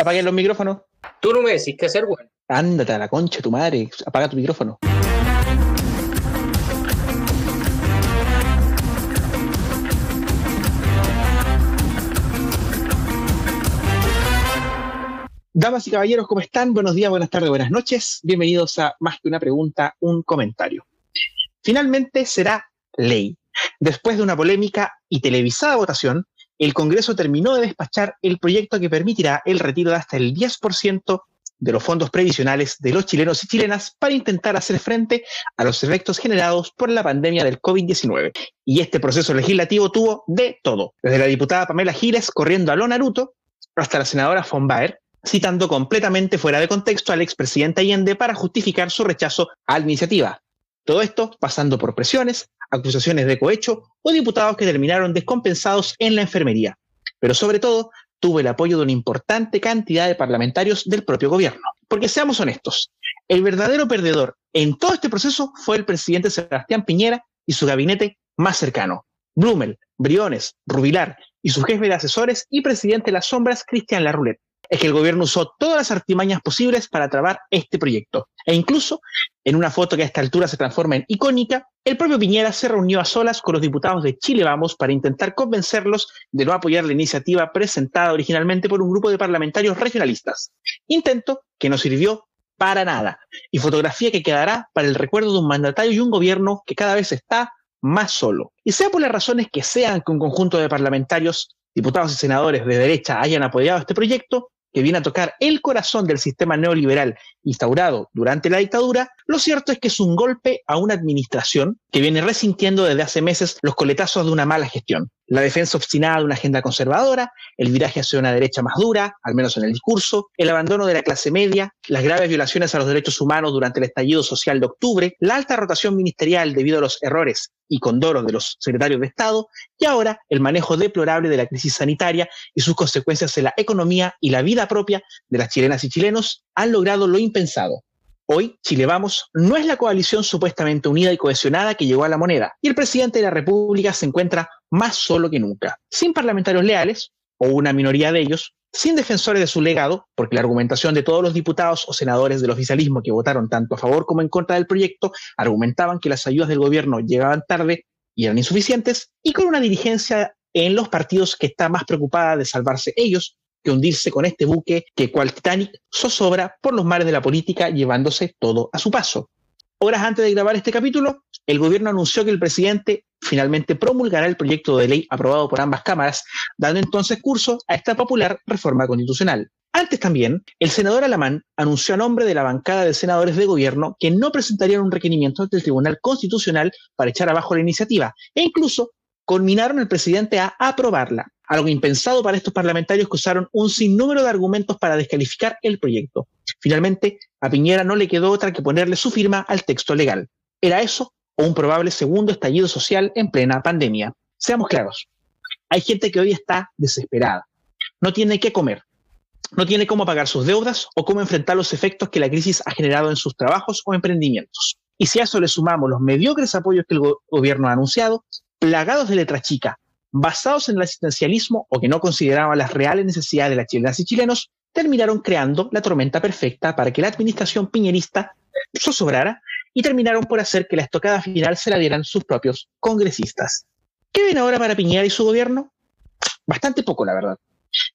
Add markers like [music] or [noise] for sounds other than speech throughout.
Apaguen los micrófonos. Tú no me decís qué hacer, weón. Ándate a la concha, tu madre. Apaga tu micrófono. Damas y caballeros, ¿cómo están? Buenos días, buenas tardes, buenas noches. Bienvenidos a Más que una pregunta, un comentario. Finalmente será ley. Después de una polémica y televisada votación, el Congreso terminó de despachar el proyecto que permitirá el retiro de hasta el 10% de los fondos previsionales de los chilenos y chilenas para intentar hacer frente a los efectos generados por la pandemia del COVID-19. Y este proceso legislativo tuvo de todo, desde la diputada Pamela Giles corriendo a lo Naruto hasta la senadora von Baer, citando completamente fuera de contexto al expresidente Allende para justificar su rechazo a la iniciativa. Todo esto pasando por presiones, acusaciones de cohecho o diputados que terminaron descompensados en la enfermería. Pero sobre todo, tuvo el apoyo de una importante cantidad de parlamentarios del propio gobierno. Porque seamos honestos, el verdadero perdedor en todo este proceso fue el presidente Sebastián Piñera y su gabinete más cercano. Blumel, Briones, Rubilar y su jefe de asesores y presidente de las sombras, Cristian Larroulet es que el gobierno usó todas las artimañas posibles para trabar este proyecto. E incluso, en una foto que a esta altura se transforma en icónica, el propio Piñera se reunió a solas con los diputados de Chile Vamos para intentar convencerlos de no apoyar la iniciativa presentada originalmente por un grupo de parlamentarios regionalistas. Intento que no sirvió para nada y fotografía que quedará para el recuerdo de un mandatario y un gobierno que cada vez está más solo. Y sea por las razones que sean que un conjunto de parlamentarios, diputados y senadores de derecha hayan apoyado este proyecto, que viene a tocar el corazón del sistema neoliberal instaurado durante la dictadura, lo cierto es que es un golpe a una administración que viene resintiendo desde hace meses los coletazos de una mala gestión. La defensa obstinada de una agenda conservadora, el viraje hacia una derecha más dura, al menos en el discurso, el abandono de la clase media, las graves violaciones a los derechos humanos durante el estallido social de octubre, la alta rotación ministerial debido a los errores y condoros de los secretarios de Estado, y ahora el manejo deplorable de la crisis sanitaria y sus consecuencias en la economía y la vida propia de las chilenas y chilenos han logrado lo impensado. Hoy, Chile Vamos no es la coalición supuestamente unida y cohesionada que llegó a la moneda, y el presidente de la República se encuentra más solo que nunca, sin parlamentarios leales, o una minoría de ellos, sin defensores de su legado, porque la argumentación de todos los diputados o senadores del oficialismo que votaron tanto a favor como en contra del proyecto argumentaban que las ayudas del gobierno llegaban tarde y eran insuficientes, y con una dirigencia en los partidos que está más preocupada de salvarse ellos que hundirse con este buque que cual Titanic zozobra por los mares de la política llevándose todo a su paso. Horas antes de grabar este capítulo, el gobierno anunció que el presidente finalmente promulgará el proyecto de ley aprobado por ambas cámaras, dando entonces curso a esta popular reforma constitucional. Antes también, el senador Alamán anunció a nombre de la bancada de senadores de gobierno que no presentarían un requerimiento ante el Tribunal Constitucional para echar abajo la iniciativa e incluso conminaron al presidente a aprobarla, algo impensado para estos parlamentarios que usaron un sinnúmero de argumentos para descalificar el proyecto. Finalmente, a Piñera no le quedó otra que ponerle su firma al texto legal. ¿Era eso o un probable segundo estallido social en plena pandemia? Seamos claros, hay gente que hoy está desesperada. No tiene qué comer, no tiene cómo pagar sus deudas o cómo enfrentar los efectos que la crisis ha generado en sus trabajos o emprendimientos. Y si a eso le sumamos los mediocres apoyos que el gobierno ha anunciado, plagados de letra chica, basados en el asistencialismo o que no consideraban las reales necesidades de las chilenas y chilenos, terminaron creando la tormenta perfecta para que la administración piñerista sobrara y terminaron por hacer que la estocada final se la dieran sus propios congresistas. ¿Qué ven ahora para Piñera y su gobierno? Bastante poco, la verdad.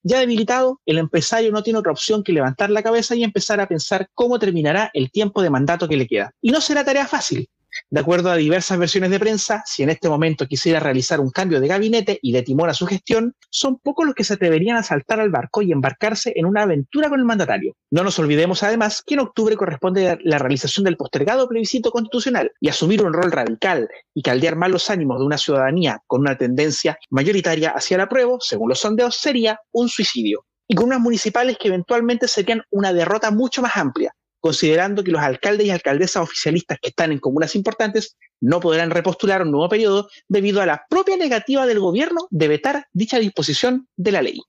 Ya debilitado, el empresario no tiene otra opción que levantar la cabeza y empezar a pensar cómo terminará el tiempo de mandato que le queda. Y no será tarea fácil, de acuerdo a diversas versiones de prensa, si en este momento quisiera realizar un cambio de gabinete y de timón a su gestión, son pocos los que se atreverían a saltar al barco y embarcarse en una aventura con el mandatario. No nos olvidemos además que en octubre corresponde la realización del postergado plebiscito constitucional y asumir un rol radical y caldear mal los ánimos de una ciudadanía con una tendencia mayoritaria hacia el apruebo, según los sondeos, sería un suicidio y con unas municipales que eventualmente serían una derrota mucho más amplia, considerando que los alcaldes y alcaldesas oficialistas que están en comunas importantes no podrán repostular un nuevo periodo debido a la propia negativa del gobierno de vetar dicha disposición de la ley.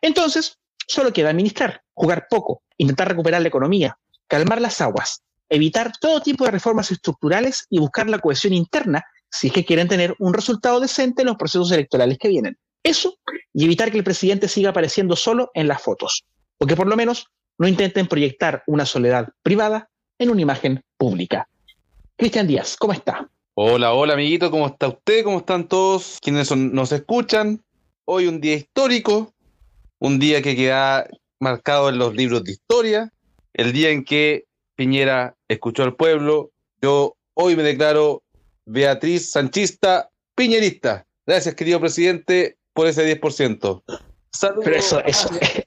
Entonces, solo queda administrar, jugar poco, intentar recuperar la economía, calmar las aguas, evitar todo tipo de reformas estructurales y buscar la cohesión interna si es que quieren tener un resultado decente en los procesos electorales que vienen. Eso y evitar que el presidente siga apareciendo solo en las fotos. o que por lo menos no intenten proyectar una soledad privada en una imagen pública. Cristian Díaz, ¿cómo está? Hola, hola amiguito, ¿cómo está usted? ¿Cómo están todos quienes son- nos escuchan? Hoy un día histórico, un día que queda marcado en los libros de historia, el día en que Piñera escuchó al pueblo. Yo hoy me declaro Beatriz Sanchista Piñerista. Gracias, querido presidente, por ese 10%. Saludos. Pero eso, eso, [laughs]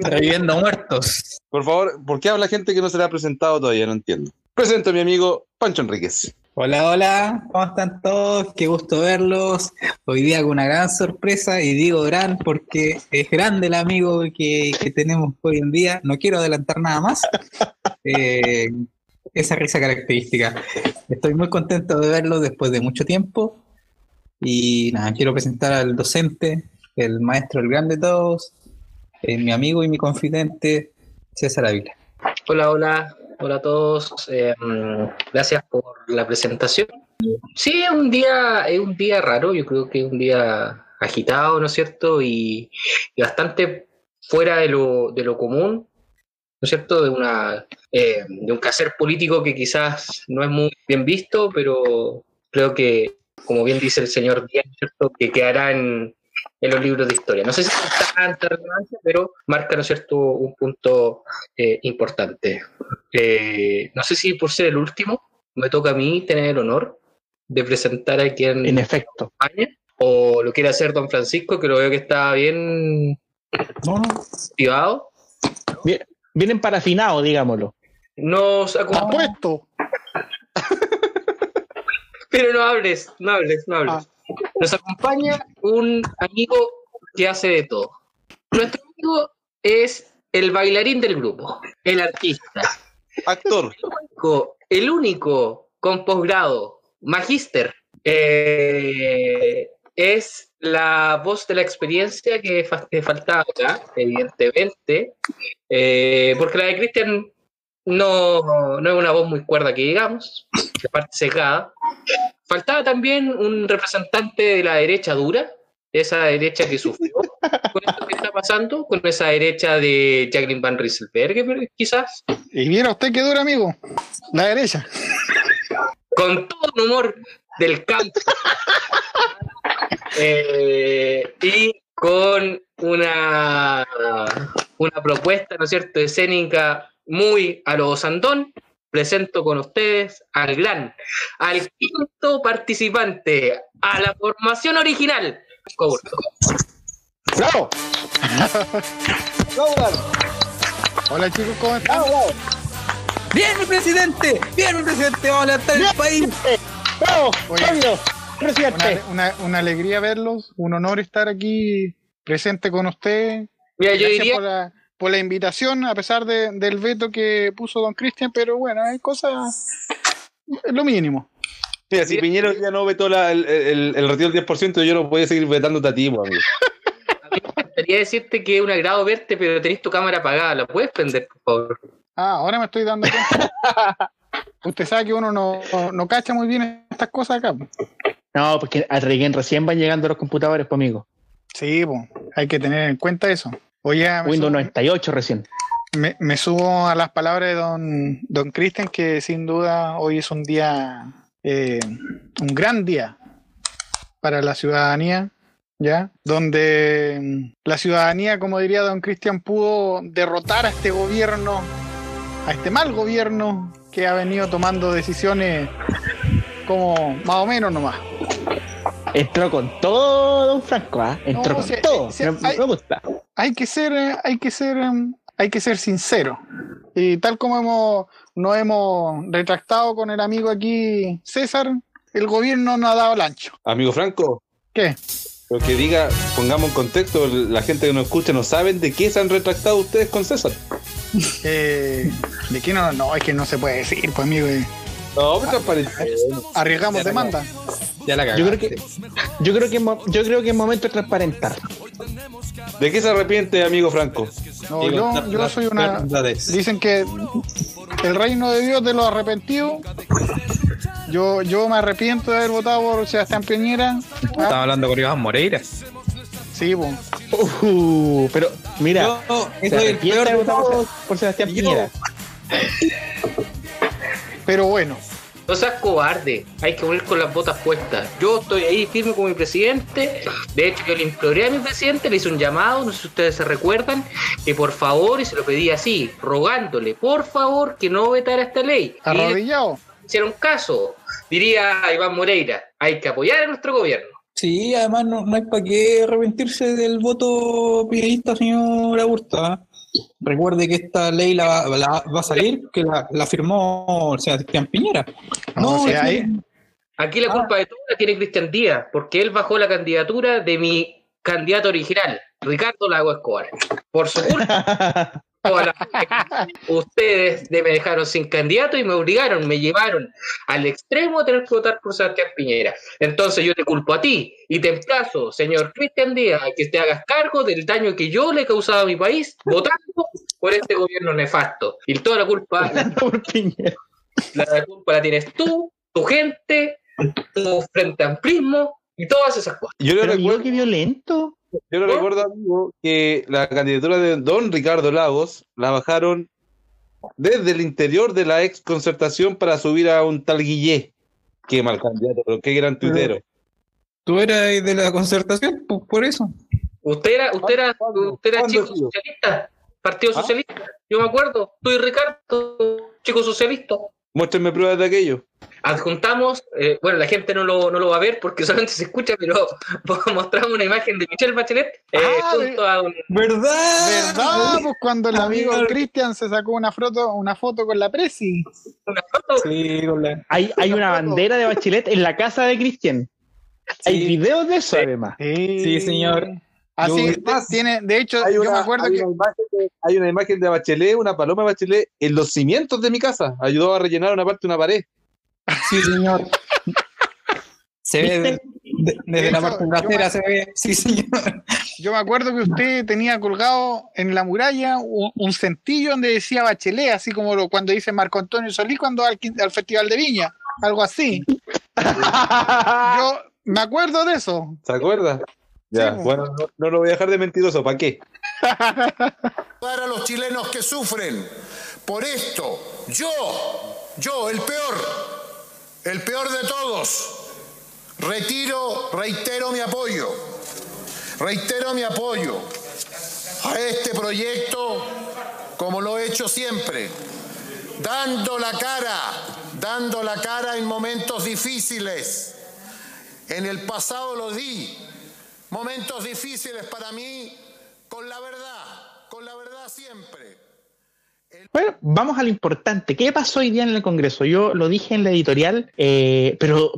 Reviviendo muertos. Por favor, ¿por qué habla gente que no se le ha presentado todavía? No entiendo. Presento a mi amigo Pancho Enríquez. Hola, hola, ¿cómo están todos? Qué gusto verlos. Hoy día con una gran sorpresa, y digo gran porque es grande el amigo que, que tenemos hoy en día. No quiero adelantar nada más. Eh, esa risa característica. Estoy muy contento de verlo después de mucho tiempo. Y nada, quiero presentar al docente, el maestro, el grande de todos, eh, mi amigo y mi confidente, César Ávila. Hola, hola, hola a todos. eh, gracias por la presentación. Sí, es un día, es un día raro, yo creo que es un día agitado, ¿no es cierto? Y, y bastante fuera de lo, de lo común, ¿no es cierto? De una eh, de un quehacer político que quizás no es muy bien visto, pero creo que, como bien dice el señor Díaz, ¿no es cierto? Que quedará en, en los libros de historia. No sé si es tanta relevancia, pero marca, ¿no es cierto?, un punto eh, importante. Eh, no sé si por ser el último, me toca a mí tener el honor de presentar a quien en efecto. acompaña, o lo quiere hacer don Francisco, que lo veo que está bien No, no, activado. Vienen parafinados, digámoslo. Nos acompaña, Apuesto. pero no hables, no hables, no hables. Nos acompaña un amigo que hace de todo. Nuestro amigo es el bailarín del grupo, el artista, Actor. único- el único con posgrado, magíster, eh, es la voz de la experiencia que, fa- que faltaba acá, evidentemente, eh, porque la de Cristian no, no es una voz muy cuerda que digamos, de parte sesgada. Faltaba también un representante de la derecha dura, de esa derecha que sufrió [laughs] con esto que está pasando, con esa derecha de Jacqueline Van Rieselberg, quizás. Y viera usted qué dura, amigo. La derecha. con todo el humor del campo. [laughs] Eh, y con una, una propuesta, ¿no es cierto?, escénica muy a lo Sandón, presento con ustedes al gran, al quinto participante, a la formación original. Coburto. ¡Bravo! Hola chicos, ¿cómo están? ¡Bien, mi presidente! ¡Bien, mi presidente! ¡Vamos a levantar el país! ¡Bravo! Una, ¡Presidente! una- una alegría verlos, un honor estar aquí presente con usted. Mira, yo Gracias diría, por la, por la invitación, a pesar de- del veto que puso don Cristian, pero bueno, hay cosas, es lo mínimo. Mira, si Piñera ya no vetó la- el, el, el retiro del 10%, yo no podía seguir vetándote a ti, pues, amigo. a mí me gustaría decirte que es un agrado verte, pero tenés tu cámara apagada. ¿La puedes prender, por favor? Ah, ahora me estoy dando cuenta. [laughs] Usted sabe que uno no, no, cacha muy bien estas cosas acá. No, porque a recién van llegando los computadores, pues, amigo. Sí, pues, hay que tener en cuenta eso. Oye, Windows subo- 98 recién. Me, me subo a las palabras de don, don Cristian, que sin duda hoy es un día, eh, un gran día para la ciudadanía, ¿ya? Donde la ciudadanía, como diría don Cristian, pudo derrotar a este gobierno, a este mal gobierno que ha venido tomando decisiones como más o menos nomás. Entró con todo, don Franco, ¿ah? Entró No, con si- todo. si- me, hay- me gusta. Hay que ser, eh, hay que ser, em, hay que ser sincero. Y tal como hemos, nos hemos retractado con el amigo aquí, César, el gobierno no ha dado el ancho. Amigo Franco, ¿Qué? pero que diga, pongamos en contexto, la gente que nos escucha no saben de qué se han retractado ustedes con César. [laughs] Eh, ¿De qué no? No, es que no se puede decir, pues amigo. eh, No, pero transparente. Arriesgamos demanda. Ya la Yo cagaste. creo que, yo creo que, yo creo que es momento de transparentar. ¿De qué se arrepiente, amigo Franco? No, Digo, yo, yo soy una. Dicen que el reino de Dios de los arrepentidos. Yo, yo me arrepiento de haber votado por Sebastián Piñera. Ah, Estaba hablando con Iván Moreira. Sí. Uh, pero mira, Yo soy el peor de por, Sebastián Yo- Piñera. [laughs] Pero bueno, No seas cobarde, hay que poner con las botas puestas. Yo estoy ahí firme con mi presidente. De hecho, yo le imploré a mi presidente, le hice un llamado, no sé si ustedes se recuerdan, que por favor, y se lo pedí así, rogándole, por favor, que no vetara esta ley. Y arrodillado. hicieron caso. Diría Iván Moreira, hay que apoyar a nuestro gobierno. Sí, además no, no hay para qué arrepentirse del voto piñerista, señor Augusto. Recuerde que esta ley la, va- la- va a salir, que la, la firmó Sebastián Piñera. No, o Aquí la Ah. culpa de todo la tiene Cristian Díaz, porque él bajó la candidatura de mi candidato original, Ricardo Lago Escobar. Por su culpa, [laughs] ustedes de- me dejaron sin candidato y me obligaron, me llevaron al extremo a tener que votar por Sebastián Piñera. Entonces yo te culpo a ti y te emplazo, señor Cristian Díaz, a que te hagas cargo del daño que yo le he causado a mi país votando por este gobierno nefasto. Y toda la culpa, [laughs] la Por Piñera. la culpa la tienes tú, tu gente, tu frente amplismo y todas esas cosas. Yo le Pero recuerdo, qué violento. Yo le recuerdo, amigo, que la candidatura de don Ricardo Lagos la bajaron desde el interior de la ex concertación para subir a un tal Guillé. Qué mal candidato, pero qué gran tuitero. Tú eras de la concertación, pues por eso. Usted era, usted era, usted era ¿Cuándo chico socialista, Partido ¿Ah? Socialista. Yo me acuerdo, tú y Ricardo, chico socialista. Muéstrenme pruebas de aquello. Adjuntamos, eh, bueno, la gente no lo, no lo va a ver porque [laughs] solamente se escucha, pero [laughs] mostramos una imagen de Michelle Bachelet eh, Ah, junto a un ¿Verdad? ¿Verdad? Pues cuando el amigo. Cristian se sacó una foto, una foto con la presi. una foto. Sí, con la- Hay, hay una bandera de Bachelet en la casa de Cristian. Hay Sí. videos de eso, Sí. además. Sí, señor. Así Yo- te- tiene, de hecho, Hay yo una, me acuerdo hay que una imagen de, hay una imagen de Bachelet, una paloma de Bachelet, en los cimientos de mi casa. Ayudó a rellenar una parte de una pared. Sí, señor. Se ve de- de- desde la parte trasera, se ve. Sí, señor. yo me acuerdo que usted tenía colgado en la muralla un, un centillo donde decía Bachelet, así como lo, cuando dice Marco Antonio Solís cuando va al, al Festival de Viña, algo así. [laughs] Yo me acuerdo de eso. ¿Se acuerda? Ya, pues. bueno, no, no lo voy a dejar de mentiroso. ¿Para qué? [laughs] Para los chilenos que sufren por esto, yo, yo, el peor, el peor de todos, retiro, reitero mi apoyo, reitero mi apoyo a este proyecto como lo he hecho siempre, dando la cara, dando la cara en momentos difíciles. En el pasado lo di, momentos difíciles para mí, con la verdad, con la verdad siempre. Bueno, vamos a lo importante. ¿Qué pasó hoy día en el Congreso? Yo lo dije en la editorial, eh, pero,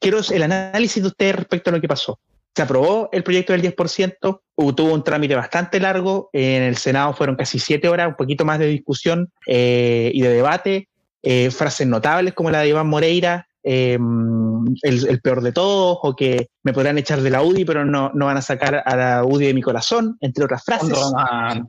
quiero el análisis de ustedes respecto a lo que pasó. Se aprobó el proyecto del 10%, hubo- tuvo un trámite bastante largo, en el Senado fueron casi siete horas, un poquito más de discusión eh, y de debate, eh, frases notables como la de Iván Moreira, eh, el, el peor de todos, o que me podrán echar de la UDI, pero no, no van a sacar a la UDI de mi corazón, entre otras frases.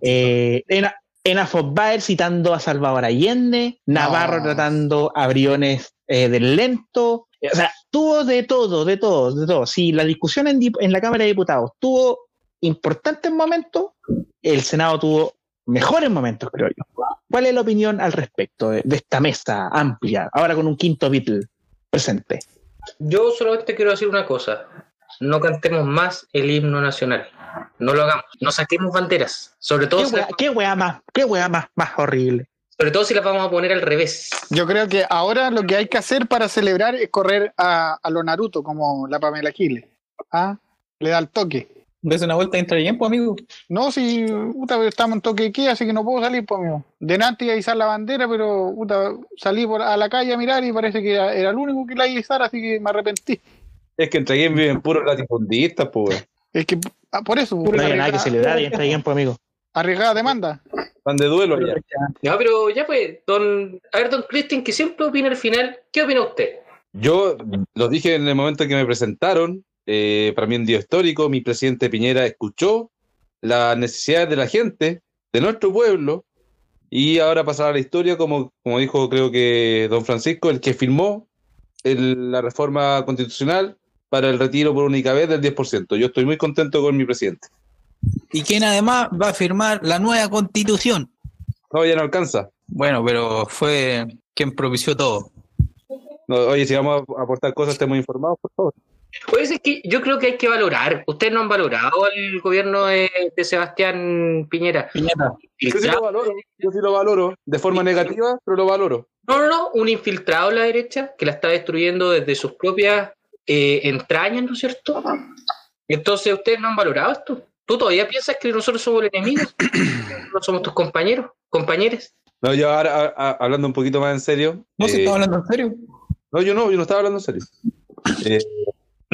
Eh, Ena, Ena Baer citando a Salvador Allende, Navarro No. tratando a Briones eh, del Lento. Eh, O sea, tuvo de todo, de todo, de todo. Si la discusión en, en la Cámara de Diputados tuvo importantes momentos, el Senado tuvo mejores momentos, creo yo. ¿Cuál es la opinión al respecto de, de esta mesa amplia, ahora con un quinto Beatle presente? Yo solamente quiero decir una cosa. No cantemos más el himno nacional. No lo hagamos. No saquemos banderas. Sobre todo, ¿Qué si wea, las, qué wea más, qué wea más, más horrible? sobre todo si las vamos a poner al revés. Yo creo que ahora lo que hay que hacer para celebrar es correr a, a lo Naruto, como la Pamela Giles. ¿Ah? Le da el toque. Des una vuelta entre tiempo, amigo. No, si puta, pero estamos en toque de queda, así que no puedo salir, pues, amigo. Delante iba a izar la bandera, pero puta, salí por, a la calle a mirar y parece que era, era el único que la iba a izar, así que me arrepentí. Es que entre quien viven puros latifundistas, pues. Es que ah, por eso, No hay nada que celebrar tiempo, amigo. arriesgada demanda. Van de duelo allá. No, pero ya pues, don, a ver, don Cristian, que siempre opina al final, ¿qué opina usted? Yo lo dije en el momento en que me presentaron, eh, para mí un día histórico, mi presidente Piñera escuchó las necesidades de la gente, de nuestro pueblo, y ahora pasará a la historia, como, como dijo creo que don Francisco, el que firmó el- la reforma constitucional para el retiro por única vez del 10%. Yo estoy muy contento con mi presidente. y quien además va a firmar la nueva constitución. No, ya no alcanza. Bueno, pero fue quien propició todo. No, oye, si vamos a aportar cosas, estemos informados, por favor. Pues es que yo creo que hay que valorar. Ustedes no han valorado al gobierno de, de Sebastián Piñera. Yo sí lo valoro, yo sí lo valoro, de forma negativa, pero lo valoro. No, no, no, un infiltrado en la derecha que la está destruyendo desde sus propias eh, entrañas, ¿no es cierto? Entonces ustedes no han valorado esto. ¿Tú todavía piensas que nosotros somos los enemigos? [coughs] no somos tus compañeros, compañeros. No, yo ahora, a- a- hablando un poquito más en serio. ¿No se eh, está hablando en serio? No, yo no, yo no estaba hablando en serio. Eh,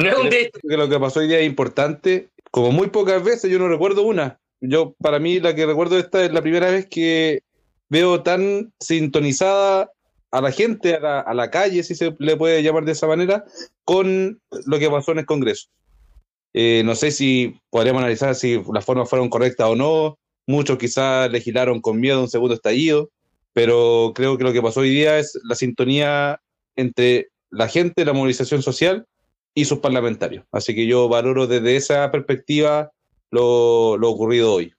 No es un que lo que pasó hoy día es importante. Como muy pocas veces, yo no recuerdo una. Yo, para mí, la que recuerdo esta es la primera vez que veo tan sintonizada a la gente, a la, a la calle, si se le puede llamar de esa manera, con lo que pasó en el Congreso. Eh, no sé si podríamos analizar si las formas fueron correctas o no. Muchos quizás legislaron con miedo a un segundo estallido, pero creo que lo que pasó hoy día es la sintonía entre la gente, la movilización social y sus parlamentarios. Así que yo valoro desde esa perspectiva lo, lo ocurrido hoy.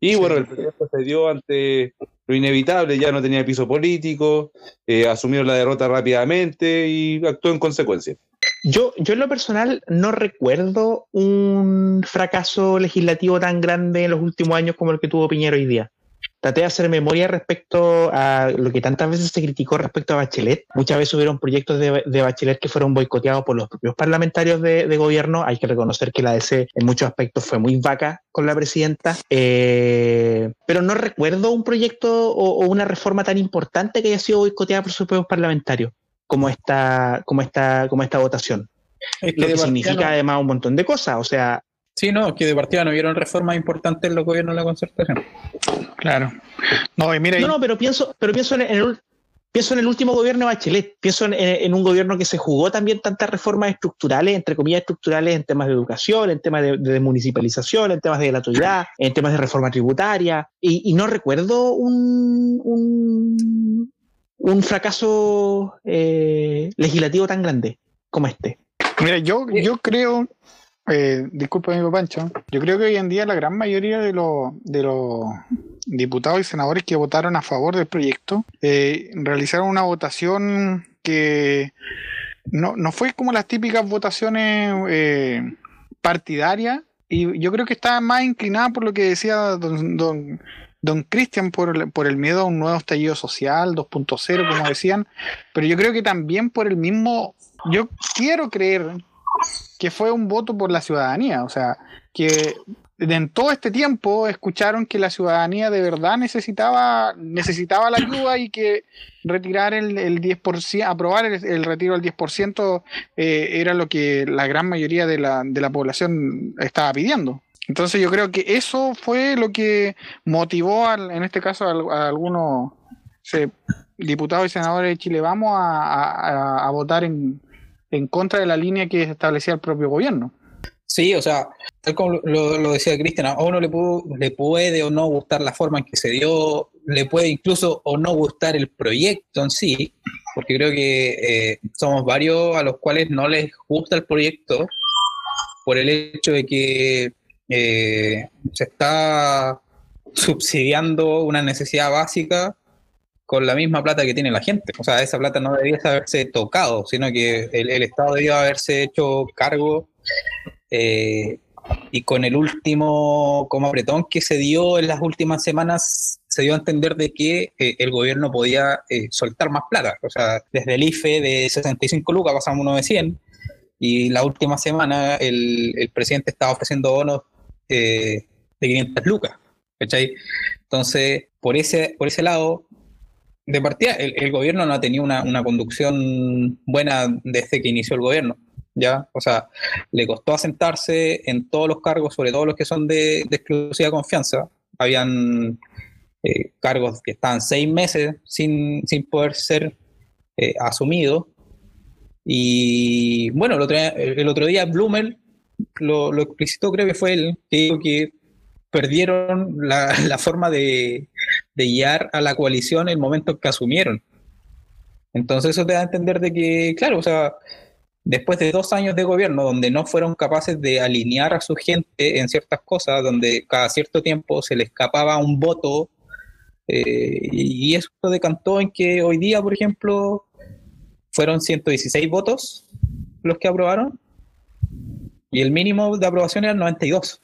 Y bueno, el presidente se dio ante lo inevitable, ya no tenía piso político, eh, asumió la derrota rápidamente y actuó en consecuencia. Yo, yo en lo personal no recuerdo un fracaso legislativo tan grande en los últimos años como el que tuvo Piñera hoy día. Traté de hacer memoria respecto a lo que tantas veces se criticó respecto a Bachelet. Muchas veces hubieron proyectos de, de Bachelet que fueron boicoteados por los propios parlamentarios de, de gobierno. Hay que reconocer que la DC en muchos aspectos fue muy vaca con la presidenta. Eh, pero no recuerdo un proyecto o, o una reforma tan importante que haya sido boicoteada por sus propios parlamentarios como esta, como esta, como esta votación. Es Lo que significa no- además un montón de cosas. O sea, Sí, no, que de partida no vieron reformas importantes en los gobiernos de la concertación. Claro. No, y mira, no, no, pero pienso, pero pienso en, en el, pienso en el último gobierno de Bachelet, pienso en, en un gobierno que se jugó también tantas reformas estructurales, entre comillas estructurales, en temas de educación, en temas de, de municipalización, en temas de gratuidad, en temas de reforma tributaria, y, y no recuerdo un, un, un fracaso eh, legislativo tan grande como este. Mira, yo, yo creo, eh, disculpa amigo Pancho, yo creo que hoy en día la gran mayoría de los, diputados y senadores que votaron a favor del proyecto eh, realizaron una votación que no, no fue como las típicas votaciones eh, partidarias y yo creo que estaba más inclinada por lo que decía don, don, don Cristian por, por el miedo a un nuevo estallido social 2.0 como decían, pero yo creo que también por el mismo yo quiero creer que fue un voto por la ciudadanía, o sea, que en todo este tiempo escucharon que la ciudadanía de verdad necesitaba, necesitaba la ayuda y que retirar el, el 10%, aprobar el, retiro del 10% eh, era lo que la gran mayoría de la, de la población estaba pidiendo. Entonces yo creo que eso fue lo que motivó, al- en este caso, al- a, algunos se- diputados y senadores de Chile Vamos a, a- a- a votar en, en contra de la línea que establecía el propio gobierno. Sí, o sea, tal como lo, decía Cristian, a uno le puede o no gustar la forma en que se dio, le puede incluso o no gustar el proyecto en sí, porque creo que eh, somos varios a los cuales no les gusta el proyecto por el hecho de que eh, se está subsidiando una necesidad básica con la misma plata que tiene la gente. O sea, esa plata no debería haberse tocado, sino que el, el Estado debería haberse hecho cargo eh, y con el último como apretón que se dio en las últimas semanas, se dio a entender de que eh, el gobierno podía eh, soltar más plata. O sea, desde el IFE de 65 lucas pasamos uno de 100 y la última semana el, el presidente estaba ofreciendo bonos eh, de 500 lucas. ¿cachai? Entonces, por ese, por ese lado, de partida, el, gobierno no ha tenido una, una conducción buena desde que inició el gobierno. ¿ya? O sea, le costó asentarse en todos los cargos, sobre todo los que son de, exclusiva confianza. Habían eh, cargos que estaban seis meses sin, sin poder ser eh, asumidos. Y bueno, el otro, el otro día Blumel lo, lo explicitó, creo que fue él, que dijo que perdieron la [laughs] forma de, de guiar a la coalición en el momento en que asumieron. Entonces eso te da a entender de que, claro, o sea, después de dos años de gobierno donde no fueron capaces de alinear a su gente en ciertas cosas, donde cada cierto tiempo se le escapaba un voto, eh, y eso decantó en que hoy día, por ejemplo, fueron 116 votos los que aprobaron, y el mínimo de aprobación era 92.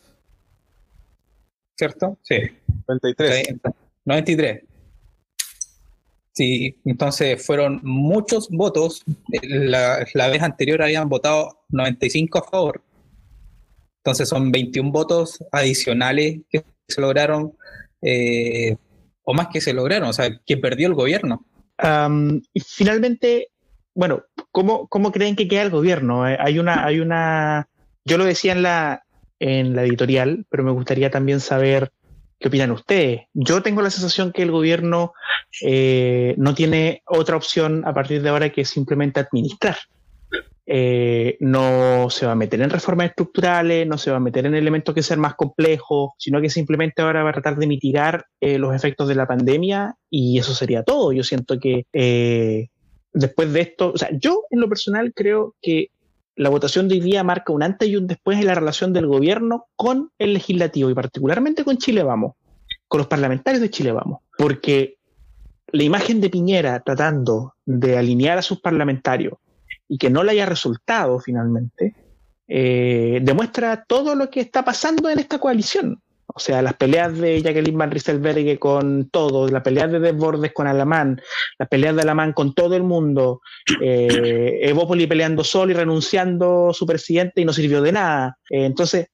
¿Cierto? Sí. 93. 93. Sí, entonces fueron muchos votos. La, vez anterior habían votado 95 a favor. Entonces son 21 votos adicionales que se lograron, eh, o más que se lograron, o sea, que perdió el gobierno. Y finalmente, bueno, ¿cómo, ¿cómo, creen que queda el gobierno? Eh, hay una, hay una, yo lo decía en la, en la editorial, pero me gustaría también saber ¿Qué opinan ustedes? Yo tengo la sensación que el gobierno eh, no tiene otra opción a partir de ahora que simplemente administrar. Eh, no se va a meter en reformas estructurales, no se va a meter en elementos que sean más complejos, sino que simplemente ahora va a tratar de mitigar eh, los efectos de la pandemia y eso sería todo. Yo siento que después de esto, o sea, yo en lo personal creo que la votación de hoy día marca un antes y un después en la relación del gobierno con el legislativo y particularmente con Chile Vamos, con los parlamentarios de Chile Vamos, porque la imagen de Piñera tratando de alinear a sus parlamentarios y que no le haya resultado finalmente, eh, demuestra todo lo que está pasando en esta coalición. O sea, las peleas de Jacqueline Van Rieselberg con todo, las peleas de Desbordes con Alamán, las peleas de Alamán con todo el mundo, eh, Evópoli peleando solo y renunciando su presidente y no sirvió de nada. Eh, entonces,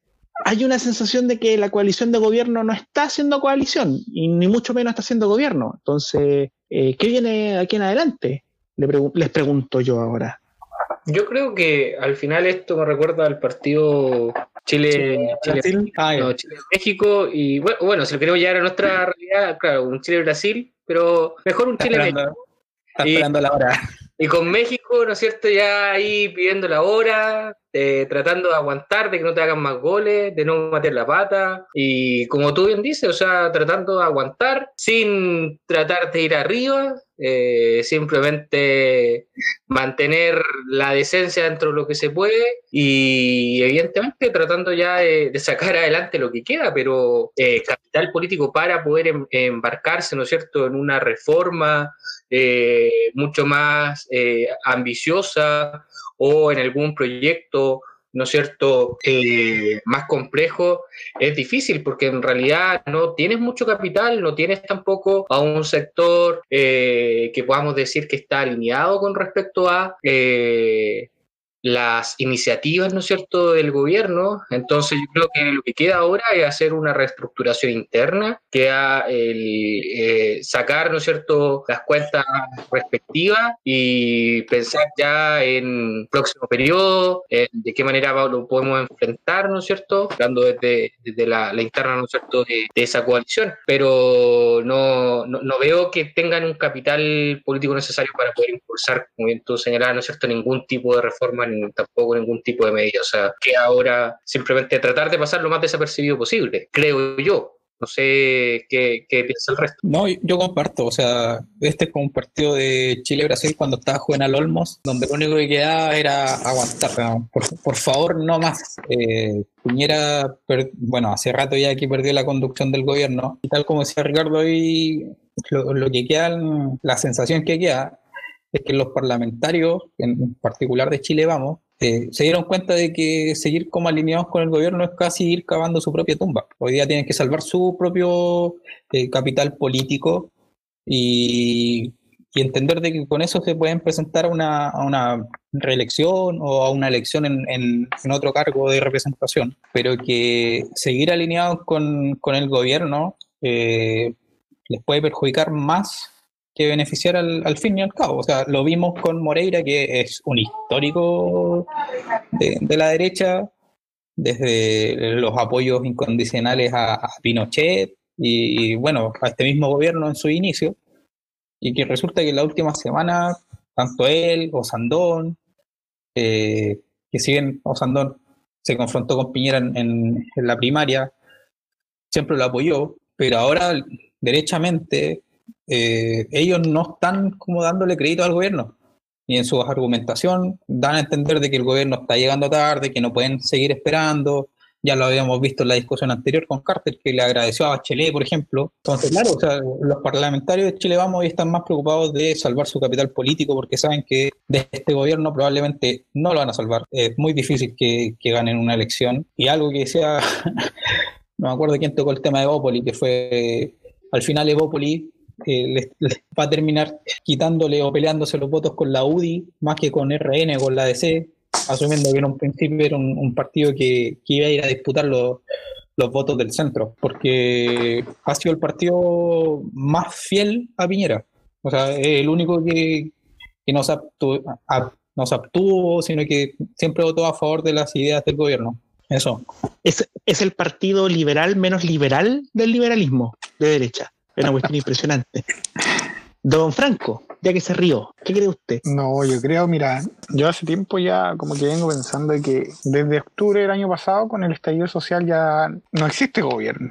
hay una sensación de que la coalición de gobierno no está haciendo coalición y ni mucho menos está haciendo gobierno. Entonces, eh, ¿qué viene aquí en adelante? les pregunto yo ahora. Yo creo que al final esto me recuerda al partido Chile, Chile, ah, Chile, México y bueno, bueno, si lo queremos llevar a nuestra realidad, claro, un Chile-Brasil, pero mejor un Chile-México. Está esperando la hora. Y con México, ¿no es cierto? Ya ahí pidiendo la hora, eh, tratando de aguantar, de que no te hagan más goles, de no meter la pata. Y como tú bien dices, o sea, tratando de aguantar sin tratar de ir arriba, eh, simplemente mantener la decencia dentro de lo que se puede y evidentemente tratando ya de, sacar adelante lo que queda, pero eh, capital político para poder em, embarcarse, ¿no es cierto?, en una reforma eh, mucho más eh, ambiciosa o en algún proyecto, ¿no es cierto?, eh, más complejo, es difícil porque en realidad no tienes mucho capital, no tienes tampoco a un sector que podamos decir que está alineado con respecto a las iniciativas, ¿no es cierto?, del gobierno. Entonces yo creo que lo que queda ahora es hacer una reestructuración interna, que el eh, sacar, ¿no es cierto?, las cuentas respectivas y pensar ya en próximo periodo, de qué manera lo podemos enfrentar, ¿no es cierto?, hablando desde, desde la, interna, ¿no es cierto?, de, esa coalición. Pero no, no, veo que tengan un capital político necesario para poder impulsar, como bien tú señalabas, ¿no es cierto?, ningún tipo de reforma tampoco ningún tipo de medida. O sea, que ahora simplemente tratar de pasar lo más desapercibido posible, creo yo. No sé qué, piensa el resto. No, yo comparto. O sea, este es como un partido de Chile-Brasil cuando estaba Juvenal Olmos, donde lo único que quedaba era aguantar. Por, favor, no más. Eh, Piñera, bueno, hace rato ya que perdió la conducción del gobierno. Y tal como decía Ricardo hoy, lo, lo que queda, la sensación que queda es que los parlamentarios, en particular de Chile Vamos, eh, se dieron cuenta de que seguir como alineados con el gobierno es casi ir cavando su propia tumba. Hoy día tienen que salvar su propio eh, capital político y, entender de que con eso se pueden presentar a una, reelección o a una elección en, otro cargo de representación, pero que seguir alineados con, el gobierno eh, les puede perjudicar más que beneficiar al, fin y al cabo. O sea, lo vimos con Moreira, que es un histórico de, la derecha, desde los apoyos incondicionales a, Pinochet y, bueno, a este mismo gobierno en su inicio, y que resulta que en la última semana, tanto él, Osandón, eh, que si bien Osandón se confrontó con Piñera en, en la primaria, siempre lo apoyó, pero ahora derechamente eh, ellos no están como dándole crédito al gobierno. y en su argumentación dan a entender de que el gobierno está llegando tarde, que no pueden seguir esperando. Ya lo habíamos visto en la discusión anterior con Carter, que le agradeció a Bachelet, por ejemplo. Entonces, claro, o sea, los parlamentarios de Chile Vamos hoy están más preocupados de salvar su capital político porque saben que de este gobierno probablemente no lo van a salvar. Es muy difícil que, que ganen una elección. Y algo que decía, [laughs] no me acuerdo quién tocó el tema de Evópoli, que fue al final Evópoli eh, va a terminar quitándole o peleándose los votos con la UDI más que con RN con la DC, asumiendo que en un principio era un, un partido que, que iba a ir a disputar los, los votos del centro, porque ha sido el partido más fiel a Piñera. O sea, el único que, que no, se abstu- a- no se abstuvo, sino que siempre votó a favor de las ideas del gobierno. Eso. Es, es el partido liberal menos liberal del liberalismo de derecha. Una cuestión impresionante. Don Franco, ya que se rió, ¿qué cree usted? No, yo creo, mira, yo hace tiempo ya como que vengo pensando que desde octubre del año pasado con el estallido social ya no existe gobierno.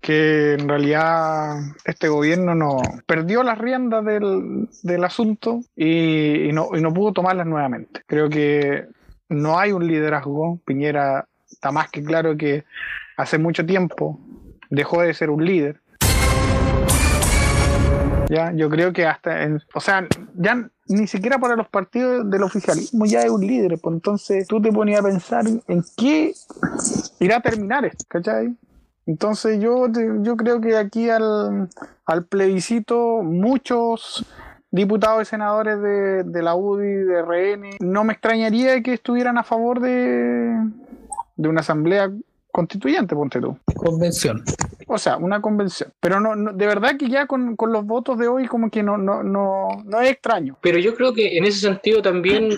Que en realidad este gobierno no perdió las riendas del, del asunto y no, y no pudo tomarlas nuevamente. Creo que no hay un liderazgo. Piñera está más que claro que hace mucho tiempo dejó de ser un líder. Ya, yo creo que hasta, en- o sea, ya ni siquiera para los partidos del oficialismo ya es un líder, pues entonces tú te ponías a pensar en, qué irá a terminar esto, ¿cachai? Entonces yo, yo creo que aquí al, al plebiscito muchos diputados y senadores de, de la UDI, de RN, no me extrañaría que estuvieran a favor de, de una asamblea constituyente, ponte tú. Convención. O sea, una convención. Pero no, no- de verdad que ya con, con los votos de hoy como que no, no, no, no es extraño. Pero yo creo que en ese sentido también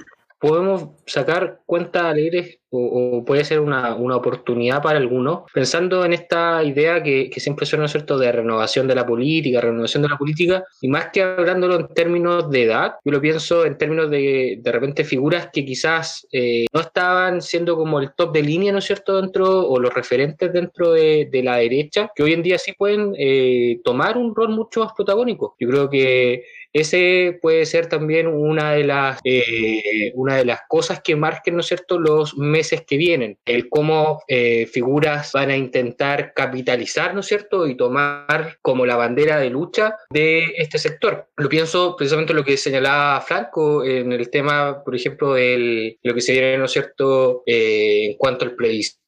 podemos sacar cuentas alegres o, o puede ser una, una oportunidad para algunos, pensando en esta idea que, que siempre suena, ¿no es cierto?, de renovación de la política, renovación de la política, y más que hablándolo en términos de edad, yo lo pienso en términos de de repente figuras que quizás eh, no estaban siendo como el top de línea, ¿no es cierto?, dentro, o los referentes dentro de, de la derecha, que hoy en día sí pueden eh, tomar un rol mucho más protagónico. Yo creo que ese puede ser también una de las eh, una de las cosas que marquen, ¿no cierto?, los meses que vienen. El cómo eh, figuras van a intentar capitalizar, ¿no es cierto?, y tomar como la bandera de lucha de este sector. Lo pienso precisamente en lo que señalaba Franco en el tema, por ejemplo, de lo que se viene, ¿no es cierto?, eh, en cuanto al plebiscito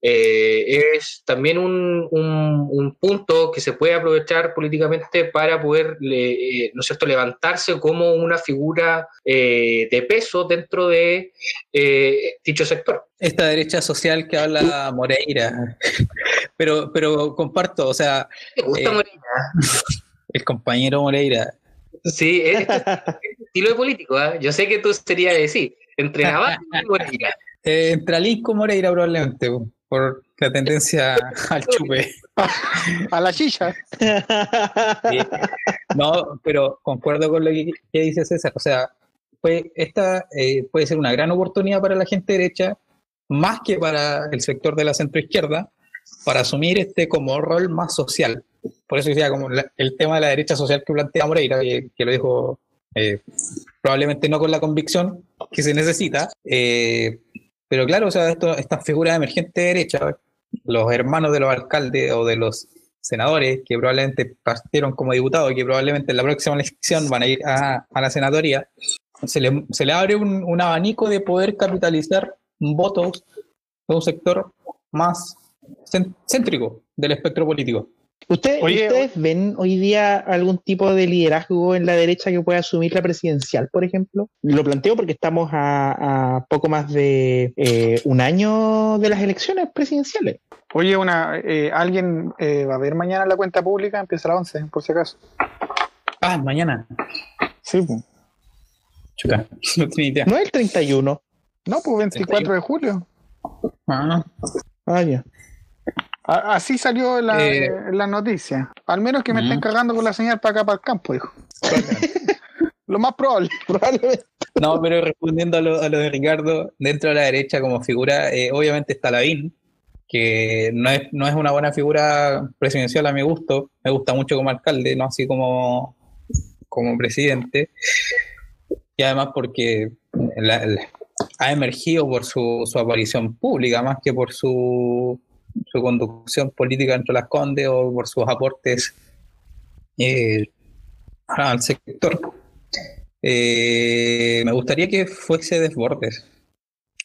eh, es también un, un- un punto que se puede aprovechar políticamente para poder, eh, ¿no es cierto?, levantarse como una figura eh, de peso dentro de dicho sector. esta derecha social que habla Moreira. [laughs] Pero, pero comparto, o sea, ¿Te gusta Moreira? [laughs] el compañero Moreira. Sí, es [laughs] estilo de político. ¿ah? Yo sé que tú serías de sí, entre Navarro y Moreira. Eh, entre Alín con Moreira probablemente, po, por la tendencia [laughs] al chupe. A la chicha. Sí. No, pero concuerdo con lo que, que dice César. O sea, pues esta eh, puede ser una gran oportunidad para la gente derecha, más que para el sector de la centroizquierda, para asumir este como rol más social. Por eso decía como la- el tema de la derecha social que plantea Moreira, que, que lo dijo eh, probablemente no con la convicción que se necesita, eh, pero claro, o sea, esto, estas figuras emergentes de derecha, los hermanos de los alcaldes o de los senadores que probablemente partieron como diputados y que probablemente en la próxima elección van a ir a, la senatoría, se le, abre un, un abanico de poder capitalizar votos de un sector más céntrico del espectro político. ¿Usted- Oye, ¿Ustedes ven hoy día algún tipo de liderazgo en la derecha que pueda asumir la presidencial, por ejemplo? Lo planteo porque estamos a, a poco más de eh, un año de las elecciones presidenciales. Oye, una, eh, alguien eh, va a ver mañana la cuenta pública, empieza a las 11, por si acaso. Ah, mañana. Sí, pues. Chuta, [laughs] no tenía idea. No es el 31. No, pues 24 de julio. Ah, Ah, ya. Así salió la, Eh. la noticia. Al menos que me estén cagando con la señal para acá, para el campo, dijo. [laughs] Lo más probable. [laughs] Probablemente. No, pero respondiendo a lo, a lo de Ricardo, dentro de la derecha como figura, eh, obviamente está Lavín, que no es, no es una buena figura presidencial a mi gusto, me gusta mucho como alcalde, no así como, como presidente, y además porque la- la- ha emergido por su, su aparición pública más que por su, su conducción política entre las condes o por sus aportes eh, al sector. Eh, me gustaría que fuese Desbordes,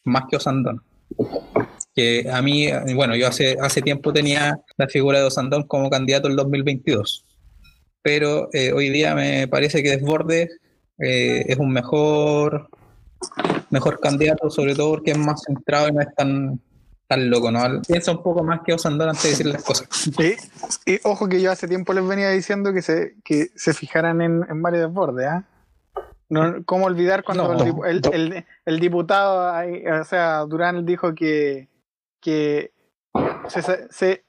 más que Osandón. Que a mí, bueno, yo hace, hace tiempo tenía la figura de Osandón como candidato en 2022, pero eh, hoy día me parece que Desbordes es un mejor, mejor candidato, sobre todo porque es más centrado y no es tan, tan loco, ¿no? Piensa un poco más que Osandón antes de decir las cosas. [laughs] Sí, y ojo que yo hace tiempo les venía diciendo que se, que se fijaran en, en Mario Desbordes, ¿ah? No, ¿Cómo olvidar cuando No, el, el- el- el diputado, o sea, Durán dijo que, que se, se-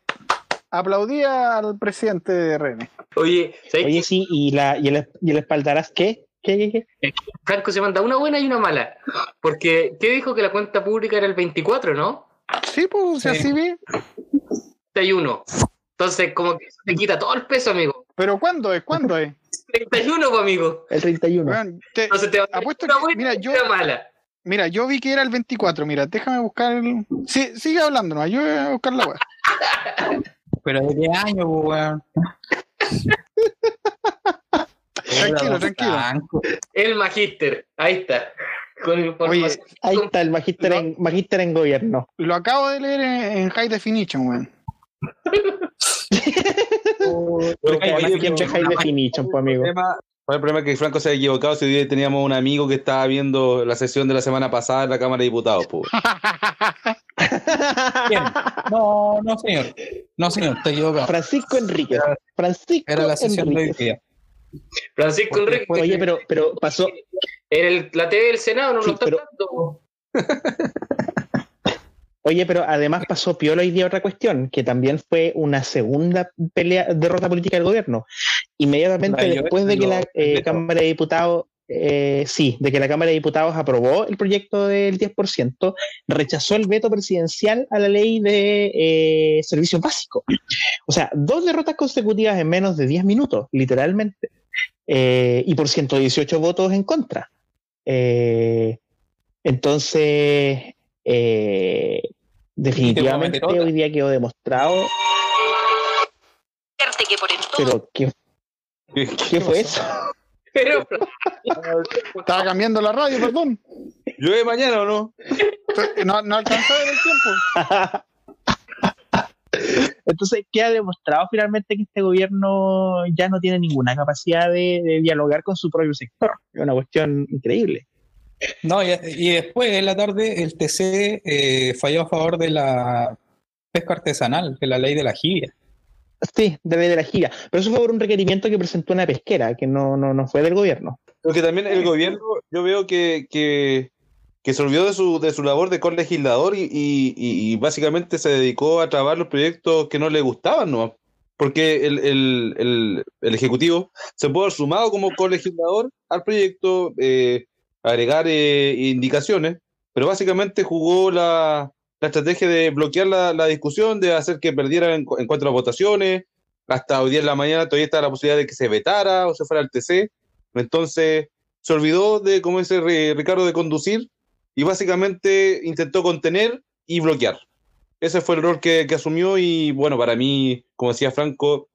aplaudía al presidente de René? Oye, ¿sabes Oye, sí, y, la, y, el, y el espaldarás, ¿qué? ¿Qué, qué, qué? que Franco se manda una buena y una mala? Porque, ¿qué dijo que la cuenta pública era el 24, no? Sí, pues, o sea, Sí. sí vi. 31. Entonces, como que eso te quita todo el peso, amigo. Pero ¿cuándo es? ¿Cuándo es? 31, pues, amigo. El 31. Weón, te- Entonces te va a Apuesto una que- mira, y yo- mala. mira, yo vi que era el 24. Mira, déjame buscar el. Sí, sigue hablando, ¿no? Yo voy a buscar la web. [laughs] Pero de qué año, pues, weón. [laughs] Tranquilo, tranquilo. El magíster. Ahí está. Con información. Ahí está el magíster en, magíster en gobierno. Lo acabo de leer en, en High Definition, weón. [laughs] Oye, high definition, pues, amigo. El problema, es que Franco se ha equivocado. Si hoy día teníamos un amigo que estaba viendo la sesión de la semana pasada en la Cámara de Diputados. pues. [laughs] ¿Quién? No, no, señor. No, señor, está equivocado. Francisco Enrique. Francisco Era la sesión de hoy Enrique. día. Francisco Enrique. Oye, pero, pero pasó, En el, la TV del Senado no Sí, lo está pero- dando. [laughs] Oye, pero además pasó piola hoy día otra cuestión, que también fue una segunda pelea, derrota política del gobierno. Inmediatamente después de que la eh. Cámara de Diputados, eh, sí, de que la Cámara de Diputados aprobó el proyecto del 10%, rechazó el veto presidencial a la ley de eh, servicios básicos. O sea, dos derrotas consecutivas en menos de 10 minutos, literalmente. Eh, y por 118 votos en contra. Eh, entonces, eh, definitivamente hoy día quedó demostrado, que por entonces pero ¿qué, qué fue eso? Pero, [laughs] Estaba cambiando la radio, perdón. ¿Llueve mañana o no? No, no alcanzó a ver el tiempo. [laughs] Entonces queda demostrado finalmente que este gobierno ya no tiene ninguna capacidad de, de dialogar con su propio sector. Es una cuestión increíble. No, y, y después en la tarde el TC eh, falló a favor de la pesca artesanal, de la ley de la jibia. Sí, de ley de la gira. Pero eso fue por un requerimiento que presentó una pesquera, que no, no, no fue del gobierno. Porque también el gobierno, yo veo que, que, que se olvidó de su, de su labor de colegislador y, y, y- básicamente se dedicó a trabar los proyectos que no le gustaban, ¿no? Porque el, el, el, el Ejecutivo se puede haber sumado como colegislador al proyecto, eh, agregar eh, indicaciones, pero básicamente jugó la, la estrategia de bloquear la, la discusión, de hacer que perdieran en, en cuanto a votaciones. Hasta hoy día en la mañana todavía está la posibilidad de que se vetara o se fuera al TC. Entonces se olvidó de, como dice Ri- Ricardo, de conducir y básicamente intentó contener y bloquear. Ese fue el rol que, que asumió y bueno, para mí, como decía Franco,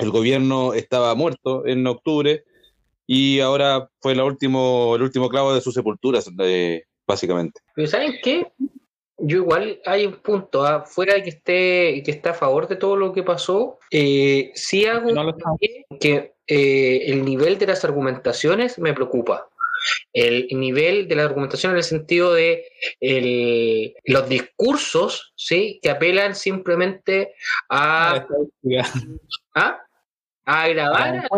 el gobierno estaba muerto en octubre y ahora fue la último, el último clavo de sus sepulturas, eh, básicamente. pero ¿saben qué? Yo igual hay un punto, ah, fuera de que esté que está a favor de todo lo que pasó, eh, sí hago No que eh, el nivel de las argumentaciones me preocupa. El nivel de la argumentación en el sentido de el- los discursos, ¿sí? Que apelan simplemente a, ¿ah? a agradar.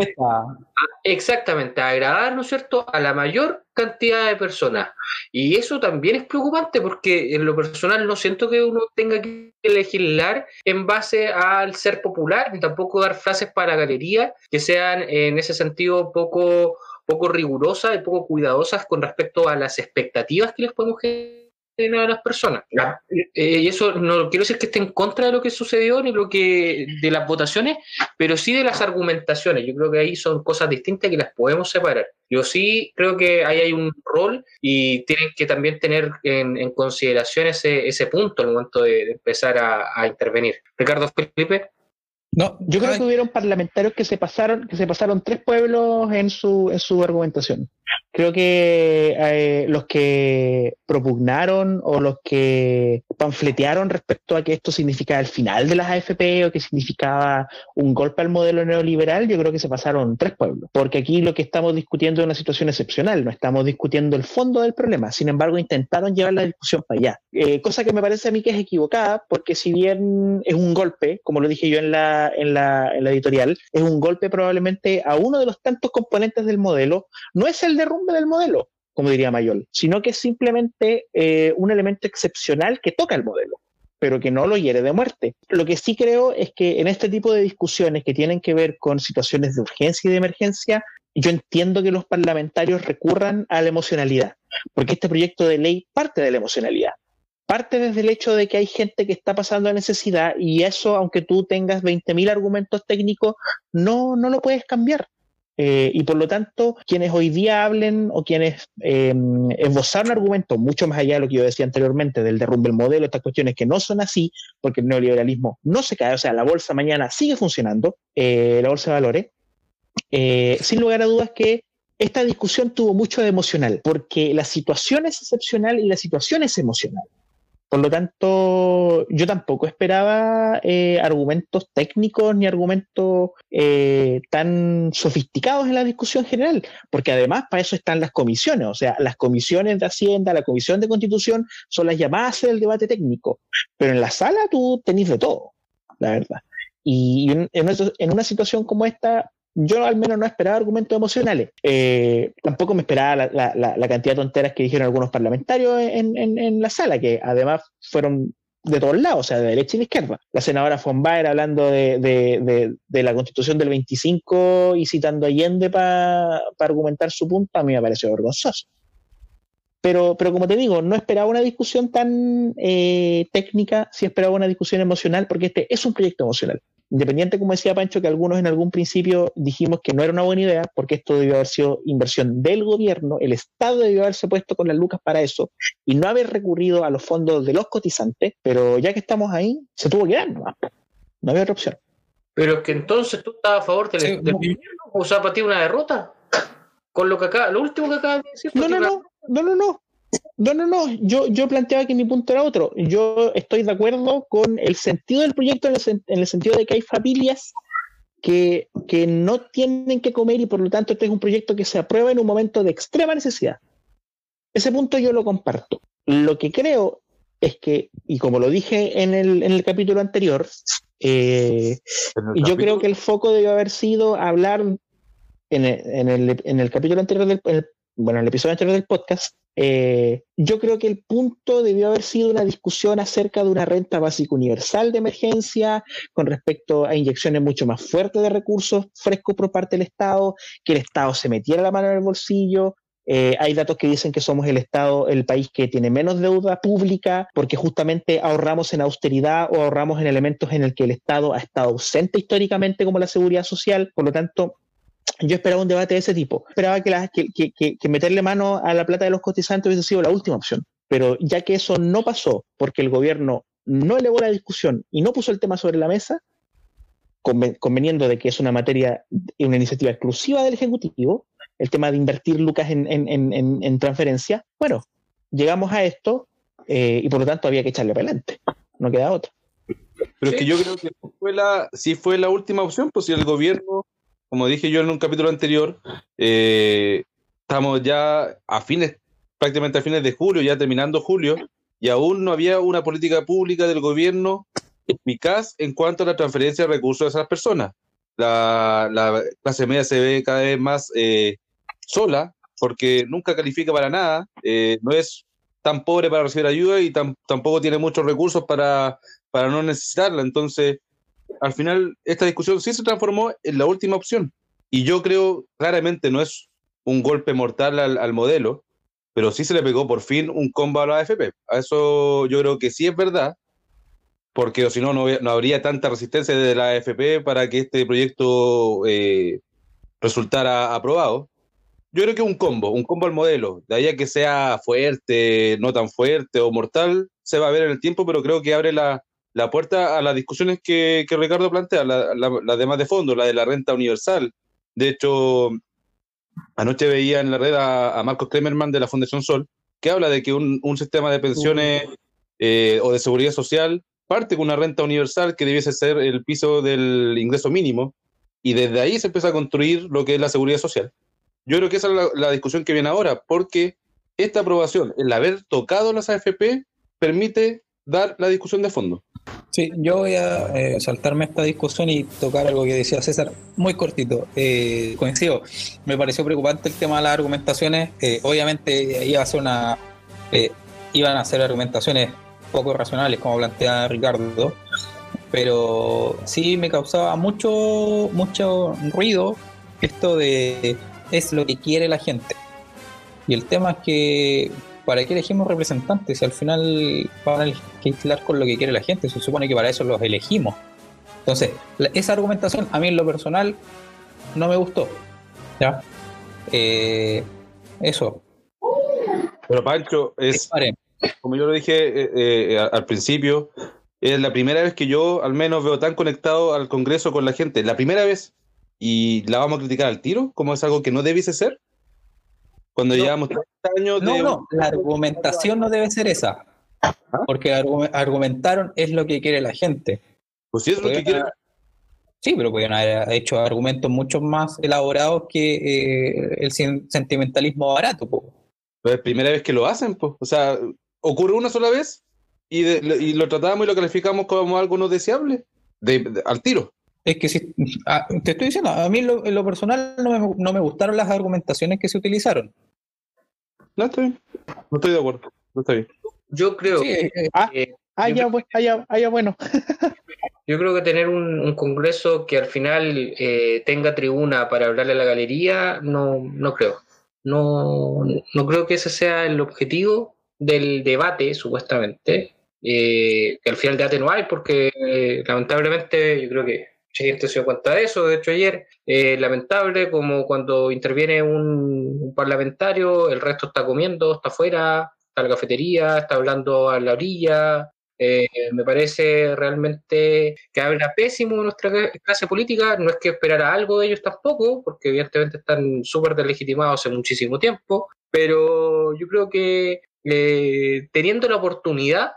Exactamente, agradar, ¿no es cierto?, a la mayor cantidad de personas. Y eso también es preocupante porque en lo personal no siento que uno tenga que legislar en base al ser popular, ni tampoco dar frases para galería que sean en ese sentido poco, poco rigurosas y poco cuidadosas con respecto a las expectativas que les podemos generar de las personas. Eh, y eso no quiero decir que esté en contra de lo que sucedió ni lo que de las votaciones, pero sí de las argumentaciones. Yo creo que ahí son cosas distintas que las podemos separar. Yo sí creo que ahí hay un rol y tienen que también tener en, consideración ese, ese punto al momento de, empezar a, a intervenir. Ricardo Felipe. No, yo creo que hubieron parlamentarios que se pasaron, que se pasaron tres pueblos en su, en su argumentación. Creo que eh, los que propugnaron o los que panfletearon respecto a que esto significaba el final de las AFP o que significaba un golpe al modelo neoliberal, yo creo que se pasaron tres pueblos. Porque aquí lo que estamos discutiendo es una situación excepcional, no estamos discutiendo el fondo del problema. Sin embargo, intentaron llevar la discusión para allá. Eh, cosa que me parece a mí que es equivocada, porque si bien es un golpe, como lo dije yo en la, en la, editorial, es un golpe probablemente a uno de los tantos componentes del modelo, no es el derrumbe del modelo, como diría Mayol, sino que es simplemente eh, un elemento excepcional que toca el modelo pero que no lo hiere de muerte. Lo que sí creo es que en este tipo de discusiones que tienen que ver con situaciones de urgencia y de emergencia, yo entiendo que los parlamentarios recurran a la emocionalidad, porque este proyecto de ley parte de la emocionalidad. Parte desde el hecho de que hay gente que está pasando necesidad y eso, aunque tú tengas 20.000 argumentos técnicos, no, no lo puedes cambiar. Eh, y por lo tanto, quienes hoy día hablen o quienes eh, esbozaron argumentos mucho más allá de lo que yo decía anteriormente del derrumbe del modelo, estas cuestiones que no son así, porque el neoliberalismo no se cae, o sea, la bolsa mañana sigue funcionando, eh, la bolsa de valores, eh, sin lugar a dudas que esta discusión tuvo mucho de emocional, porque la situación es excepcional y la situación es emocional. Por lo tanto, yo tampoco esperaba eh, argumentos técnicos ni argumentos eh, tan sofisticados en la discusión general, porque además para eso están las comisiones, o sea, las comisiones de Hacienda, la comisión de Constitución son las llamadas a hacer el debate técnico, pero en la sala tú tenés de todo, la verdad. Y en una situación como esta, yo al menos no esperaba argumentos emocionales. Eh, tampoco me esperaba la, cantidad de tonteras que dijeron algunos parlamentarios en, la sala, que además fueron de todos lados, o sea, de derecha y de izquierda. La senadora von Baer hablando de, la constitución del 25 y citando a Allende para argumentar su punto, a mí me pareció vergonzoso. Pero, pero como te digo, no esperaba una discusión tan eh, técnica, sí esperaba una discusión emocional, porque este es un proyecto emocional. Independiente, como decía Pancho, que algunos en algún principio dijimos que no era una buena idea, porque esto debió haber sido inversión del gobierno, el Estado debió haberse puesto con las lucas para eso y no haber recurrido a los fondos de los cotizantes, pero ya que estamos ahí, se tuvo que dar, no, no había otra opción. Pero es que entonces tú estabas a favor del, gobierno, o sea, para ti una derrota, con lo que acá, lo último que acabas de decir. No, no, no, no, no, no, no, no, no, yo, yo planteaba que mi punto era otro. Yo estoy de acuerdo con el sentido del proyecto en el, sentido de que hay familias que, que, no tienen que comer y por lo tanto este es un proyecto que se aprueba en un momento de extrema necesidad. Ese punto yo lo comparto. Lo que creo es que, y como lo dije en el, en el capítulo anterior, eh, yo creo que el foco debió haber sido hablar en el, en el, en el capítulo anterior del, bueno, en el episodio anterior del podcast, eh, yo creo que el punto debió haber sido una discusión acerca de una renta básica universal de emergencia con respecto a inyecciones mucho más fuertes de recursos frescos por parte del Estado, que el Estado se metiera la mano en el bolsillo. Eh, hay datos que dicen que somos el Estado, el país que tiene menos deuda pública, porque justamente ahorramos en austeridad o ahorramos en elementos en el que el Estado ha estado ausente históricamente, como la seguridad social. Por lo tanto, yo esperaba un debate de ese tipo. Esperaba que, meterle mano a la plata de los cotizantes hubiese sido la última opción. Pero ya que eso no pasó porque el gobierno no elevó la discusión y no puso el tema sobre la mesa, conveniendo de que es una materia, una iniciativa exclusiva del Ejecutivo, el tema de invertir lucas en, transferencia, bueno, llegamos a esto eh, y por lo tanto había que echarle para adelante. No queda otra. Pero es que yo creo que fue la, sí fue la última opción, pues si el gobierno como dije yo en un capítulo anterior, eh, estamos ya a fines, prácticamente a fines de julio, ya terminando julio, y aún no había una política pública del gobierno eficaz en cuanto a la transferencia de recursos a esas personas. La, la clase media se ve cada vez más eh, sola porque nunca califica para nada, eh, no es tan pobre para recibir ayuda y tampoco tiene muchos recursos para, para no necesitarla. Entonces, al final esta discusión sí se transformó en la última opción. Y yo creo claramente no es un golpe mortal al, modelo, pero sí se le pegó por fin un combo a la AFP. A eso yo creo que sí es verdad, porque si no, no, habría tanta resistencia de la AFP para que este proyecto eh, resultara aprobado. Yo creo que un combo, un combo al modelo, de ahí a que sea fuerte, no tan fuerte o mortal, se va a ver en el tiempo, pero creo que abre la, la puerta a las discusiones que, Ricardo plantea, las la, demás de fondo, la de la renta universal. De hecho, anoche veía en la red a, Marcos Kremerman de la Fundación Sol, que habla de que un, sistema de pensiones eh, o de seguridad social parte con una renta universal que debiese ser el piso del ingreso mínimo, y desde ahí se empieza a construir lo que es la seguridad social. Yo creo que esa es la discusión que viene ahora, porque esta aprobación, el haber tocado las AFP, permite dar la discusión de fondo. Sí, yo voy a eh, saltarme esta discusión y tocar algo que decía César, muy cortito. Eh, coincido, me pareció preocupante el tema de las argumentaciones. Eh, obviamente iba a ser una, iban a ser argumentaciones poco racionales, como plantea Ricardo, pero sí me causaba mucho, mucho ruido esto de es lo que quiere la gente. Y el tema es que ¿para qué elegimos representantes? Si al final van a legislar con lo que quiere la gente, se supone que para eso los elegimos. Entonces, la- esa argumentación a mí en lo personal no me gustó. ¿Ya? Eh, eso. Pero Pancho, es, como yo lo dije eh, eh, al principio, es la primera vez que yo al menos veo tan conectado al Congreso con la gente. La primera vez. Y la vamos a criticar al tiro, como es algo que no debiese ser. Cuando No. llevamos 30 años No, de... no, la argumentación no debe ser esa. Porque argu- argumentaron es lo que quiere la gente. Pues si es lo que haber- Sí, pero podrían haber hecho argumentos mucho más elaborados que eh, el sen- sentimentalismo barato. po. Pues es la primera vez que lo hacen, pues. O sea, ocurre una sola vez y, de- y lo tratamos y lo calificamos como algo no deseable. De, de- al tiro. Es que si, ah, te estoy diciendo, a mí lo, en lo personal no me, no me gustaron las argumentaciones que se utilizaron. No, está bien. No estoy de acuerdo. No está bien. Yo creo Sí, eh, eh, que Ah, Yo ya, creo- bu- ah, ah, ya, bueno. [laughs] Yo creo que tener un, un congreso que al final eh, tenga tribuna para hablarle a la galería, no, no creo. No, no creo que ese sea el objetivo del debate, supuestamente. Eh, que al final debate no hay, porque eh, lamentablemente yo creo que mucha gente se dio cuenta de eso. De hecho, ayer, eh, lamentable, como cuando interviene un, un parlamentario, el resto está comiendo, está afuera, está en la cafetería, está hablando a la orilla, eh, me parece realmente que habla pésimo de nuestra cla- clase política. No es que esperara algo de ellos tampoco, porque evidentemente están súper deslegitimados hace muchísimo tiempo, pero yo creo que eh, teniendo la oportunidad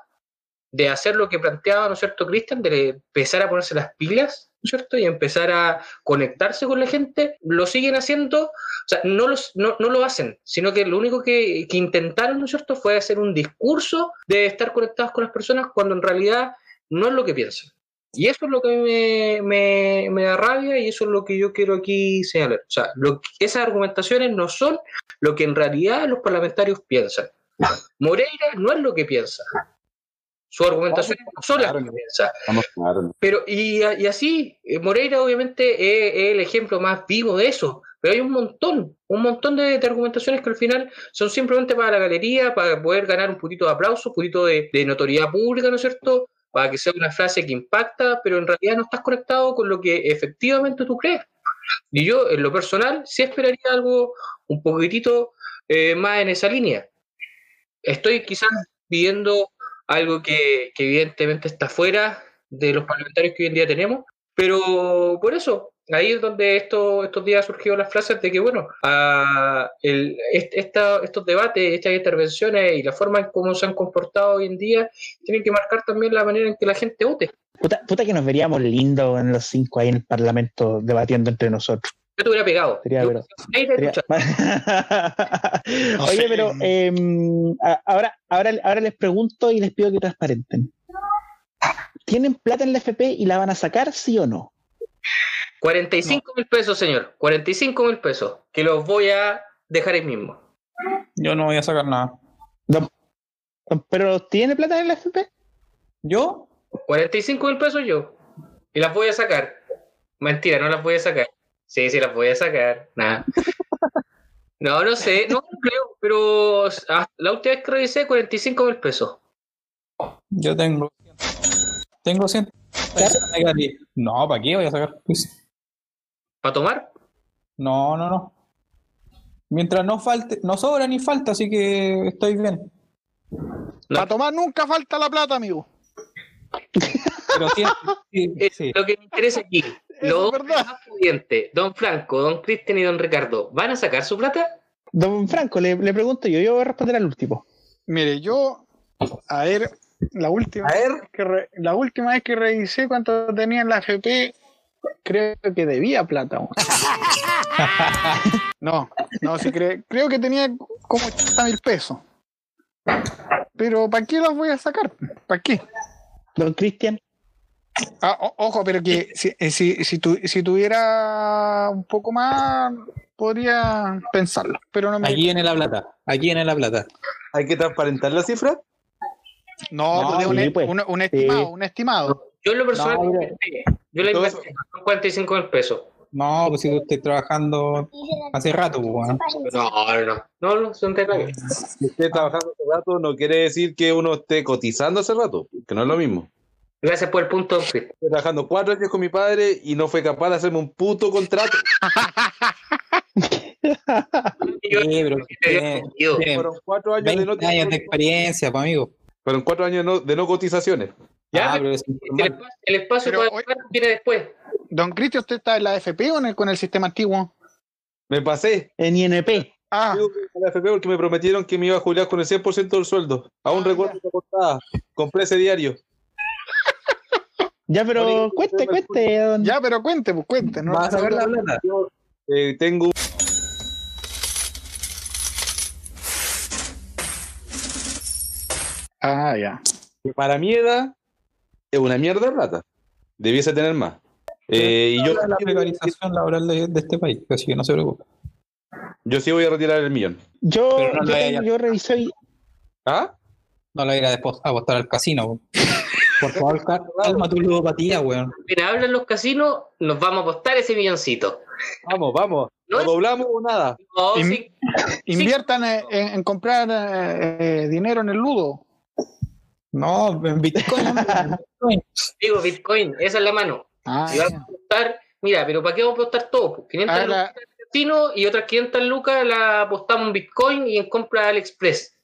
de hacer lo que planteaba, ¿no es cierto, Cristian? De empezar a ponerse las pilas, ¿no es cierto? Y empezar a conectarse con la gente, lo siguen haciendo, o sea, no, los, no, no lo hacen, sino que lo único que, que intentaron, ¿no es cierto?, fue hacer un discurso de estar conectados con las personas cuando en realidad no es lo que piensan. Y eso es lo que a mí me, me, me da rabia y eso es lo que yo quiero aquí señalar. O sea, lo esas argumentaciones no son lo que en realidad los parlamentarios piensan. Moreira no es lo que piensa. Que piensa. Vamos claro. Pero, y, y así, eh, Moreira obviamente es, es el ejemplo más vivo de eso. Pero hay un montón, un montón de, de argumentaciones que al final son simplemente para la galería, para poder ganar un poquito de aplauso, un poquito de, de notoriedad pública, ¿no es cierto? Para que sea una frase que impacta, pero en realidad no estás conectado con lo que efectivamente tú crees. Y yo, en lo personal, sí esperaría algo un poquitito eh, más en esa línea. Estoy quizás pidiendo algo que, evidentemente está fuera de los parlamentarios que hoy en día tenemos, pero por eso, ahí es donde esto, estos días surgió las frases de que, bueno, ah, el, est- esta- estos debates, estas intervenciones y la forma en cómo se han comportado hoy en día tienen que marcar también la manera en que la gente vote. Puta, que nos veríamos lindos en los cinco ahí en el Parlamento debatiendo entre nosotros. Yo te hubiera pegado. Sería, Yo- pero- ahí te Sería- escuchas. [laughs] Oye, pero eh, a- ahora, ahora, ahora les pregunto y les pido que transparenten. ¿Tienen plata en la FP y la van a sacar, sí o no? 45 mil pesos, señor. 45 mil pesos. Que los voy a dejar ahí mismo. yo no voy a sacar nada. ¿Pero tiene plata en la FP? ¿Yo? 45 mil pesos yo. Y las voy a sacar. Mentira, no las voy a sacar. Sí, sí, las voy a sacar. Nada. [laughs] No, no sé. No, creo. pero la última vez que revisé, 45 mil pesos. Yo tengo. Tengo 100. No, ¿para qué voy a sacar? Pues, ¿Para tomar? No, no, no. Mientras no falte, no sobra ni falta, así que estoy bien. Para tomar nunca falta la plata, amigo. Pero siempre, sí, sí. Lo que me interesa aquí, los más pudientes, don Franco, don Cristian y don Ricardo, ¿van a sacar su plata? Don Franco, le, le pregunto yo, yo voy a responder al último. Mire, yo, a ver, la última, A ver. vez que re- la última vez que revisé cuánto tenía en la FP, creo que debía plata. [laughs] No, no, sí cre- creo que tenía como 80 mil pesos. Pero ¿para qué las voy a sacar? ¿Para qué? Don Cristian, Ah, o- ojo, pero que si, eh, si, si, tu- si tuviera un poco más, podría pensarlo. Pero no me. Aquí viene la plata. Aquí viene la plata. Hay que transparentar la cifra. No, No, pues, un, sí, pues. un- un estimado, Sí. un estimado. Yo en lo personal, No, yo la invertí, son 45 mil pesos. No, pues si tú estás trabajando hace rato, pues. No, no, no, no, son detalles. Si esté trabajando hace rato, no quiere decir que uno esté cotizando hace rato, que no es lo mismo. Gracias por el punto. Estoy trabajando cuatro años con mi padre y no fue capaz de hacerme un puto contrato. [laughs] Sí, tiene Fueron cuatro años de no 20 años de experiencia, pues, amigo. Fueron cuatro años de no, de no cotizaciones. Ya, Ah, pero pero es el el espacio Pero para hoy- viene después. Don Cristian, ¿usted está en la FP o en el- con el sistema antiguo? Me pasé. en INP. Ah, la FP porque me prometieron que me iba a jubilar con el 100% del sueldo. Aún Ah, recuerdo ya. esa portada. Compré ese diario. Ya, pero Oye, cuente, cuente, don. ya, pero cuente, pues cuente. ¿no? ¿Vas a sacar la plata? Yo eh, tengo un- Ah, ya. para mi edad es una mierda de plata. Debiese tener más. Eh, y yo, la precarización laboral de, de este país, así que no se preocupe. yo sí voy a retirar el millón. Yo, no yo, lo revisé ¿Ah? No la ir a apostar al casino. Por favor, [laughs] cal- calma tu ludopatía, weón. Mira, hablan los casinos, nos vamos a apostar ese milloncito. Vamos, vamos. No ¿Lo es- doblamos o nada? No, Y- sí, Inviertan eh, en, en comprar eh, eh, dinero en el ludo. No, en Bitcoin. Bitcoin. [laughs] digo Bitcoin, esa es la mano. Ah, vamos ya. a apostar, mira, pero ¿para qué vamos a apostar todo? Pues 500 Ah, lucas la- en el casino y otras 500 lucas la apostamos en Bitcoin y en compra de AliExpress.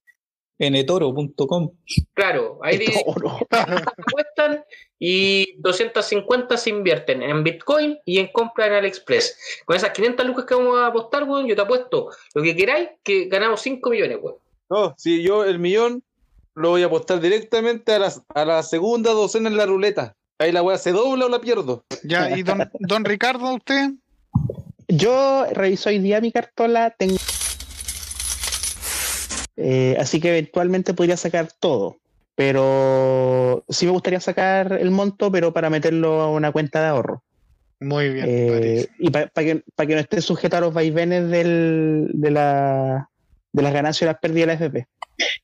netoro.com. Claro, ahí [laughs] apuestan y 250 se invierten en Bitcoin y en compra en AliExpress. Con esas 500 lucas que vamos a apostar, weón, yo te apuesto lo que queráis que ganamos 5 millones, weón. No, si yo el millón lo voy a apostar directamente a la, a la segunda docena en la ruleta. Ahí la weá se dobla o la pierdo. Ya, y don, don Ricardo, usted. Yo reviso hoy día mi cartola, tengo. Eh, así que eventualmente podría sacar todo. Pero sí me gustaría sacar el monto, pero para meterlo a una cuenta de ahorro. Muy bien, Eh, y para que, pa que no esté sujeto a los vaivenes del, de, la, de las ganancias y las pérdidas de la FP.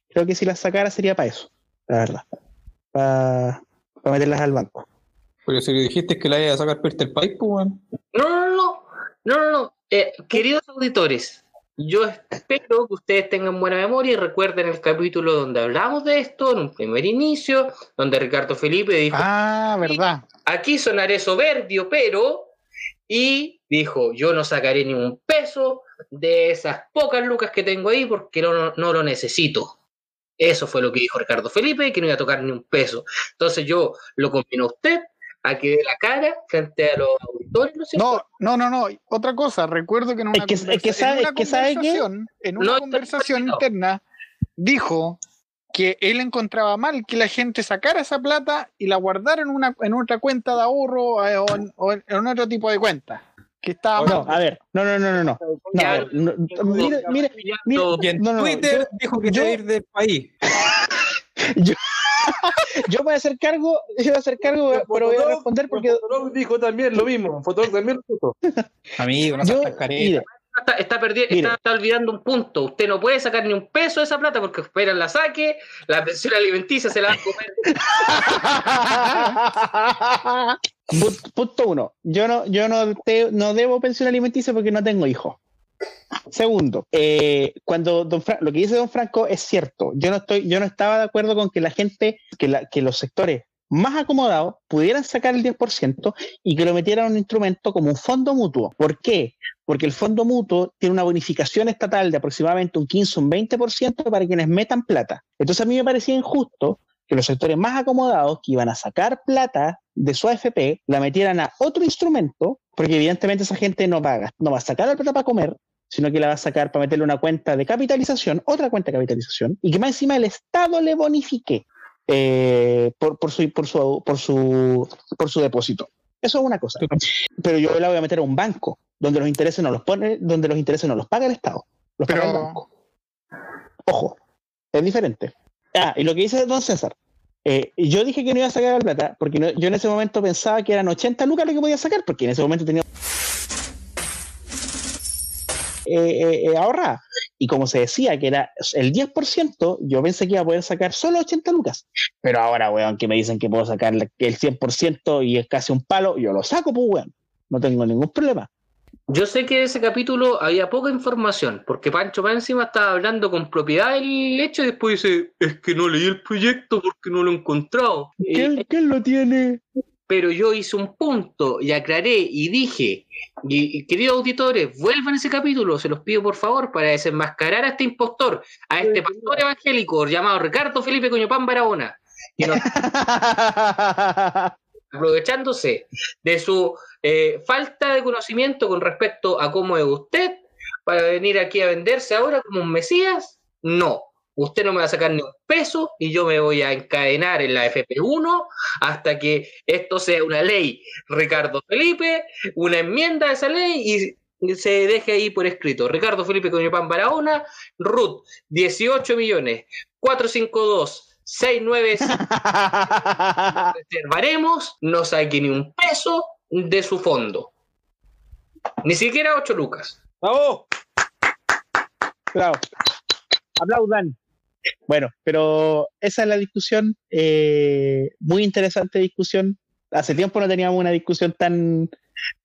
Creo que si las sacara sería para eso, la verdad. Para meterlas al banco. Porque si le dijiste que la iba a sacar Peter el país, pues, weón. No, no, no, no, no, no, no. Eh, queridos auditores, yo espero que ustedes tengan buena memoria y recuerden el capítulo donde hablamos de esto, en un primer inicio, donde Ricardo Felipe dijo, Ah, verdad. aquí sonaré soberbio, pero... Y dijo, yo no sacaré ni un peso de esas pocas lucas que tengo ahí porque no, no, lo necesito. Eso fue lo que dijo Ricardo Felipe, que no iba a tocar ni un peso. Entonces yo lo convino a usted a que dé la cara frente a los auditores, ¿no es cierto? No, no, no, no. Otra cosa, recuerdo que en una, Es que- es conversa- que sabe- en una es que sabe que- conversación, en una No, conversación no. interna, dijo que él encontraba mal que la gente sacara esa plata y la guardara en una en otra cuenta de ahorro eh, o, en, o en- otro tipo de cuenta. Que estaba No, mal. a ver, no, no, no, no, no. Mire, mire, mire, no, no, no, Twitter yo- dijo que yo- iba a ir del país. [laughs] yo voy a hacer cargo, yo voy a hacer cargo, pero voy a responder porque Fotolog dijo también lo mismo. Fotolog también lo puso. [laughs] Amigo, no yo, seas careta. está, está, perdi- Mire. está, está olvidando un punto. Usted no puede sacar ni un peso de esa plata porque esperan la saque, la pensión alimenticia se la va a comer. [laughs] Pu- Punto uno. Yo no, yo no, te- no debo pensión alimenticia porque no tengo hijos. Segundo, eh, cuando don Fra- lo que dice don Franco es cierto. Yo no estoy, yo no estaba de acuerdo con que la gente, que, la- que los sectores más acomodados pudieran sacar el 10% y que lo metieran en un instrumento como un fondo mutuo. ¿Por qué? Porque el fondo mutuo tiene una bonificación estatal de aproximadamente un 15 o un 20% para quienes metan plata. Entonces a mí me parecía injusto que los sectores más acomodados que iban a sacar plata de su AFP la metieran a otro instrumento, porque evidentemente esa gente no va a, gas- no va a sacar la plata para comer, sino que la va a sacar para meterle una cuenta de capitalización, otra cuenta de capitalización, y que más encima el Estado le bonifique eh, por, por, su, por, su, por, su, por su depósito. Eso es una cosa. Pero yo la voy a meter a un banco, donde los intereses no los pone, donde los intereses no los paga el Estado, los paga el Pero- banco. Ojo, es diferente. Ah, y lo que dice don César, eh, yo dije que no iba a sacar la plata, porque no- yo en ese momento pensaba que eran 80 lucas lo que podía sacar, porque en ese momento tenía eh, eh, eh, ahorrada. Y como se decía que era el 10%, yo pensé que iba a poder sacar solo 80 lucas. Pero ahora, weón, que me dicen que puedo sacar el 100% y es casi un palo, yo lo saco, pues, weón. No tengo ningún problema. Yo sé que de ese capítulo había poca información, porque Pancho más encima estaba hablando con propiedad del hecho y después dice, es que no leí el proyecto porque no lo he encontrado. Eh, ¿Quién, quién lo tiene? Pero yo hice un punto y aclaré y dije, y, y queridos auditores, vuelvan a ese capítulo, se los pido por favor, para desenmascarar a este impostor, a este pastor evangélico llamado Ricardo Felipe Coñopán Barahona, que nos- [laughs] aprovechándose de su eh, falta de conocimiento con respecto a cómo es usted, para venir aquí a venderse ahora como un mesías, no. Usted no me va a sacar ni un peso y yo me voy a encadenar en la FP1 hasta que esto sea una ley, Ricardo Felipe, una enmienda de esa ley y se deje ahí por escrito. Ricardo Felipe Coñopán Barahona, RUT, 18 millones, 452, 695 [laughs] reservaremos, no saque ni un peso de su fondo. Ni siquiera 8 lucas. ¡Bravo! Bravo. Aplaudan. Bueno, pero esa es la discusión, eh, muy interesante discusión. Hace tiempo no teníamos una discusión tan,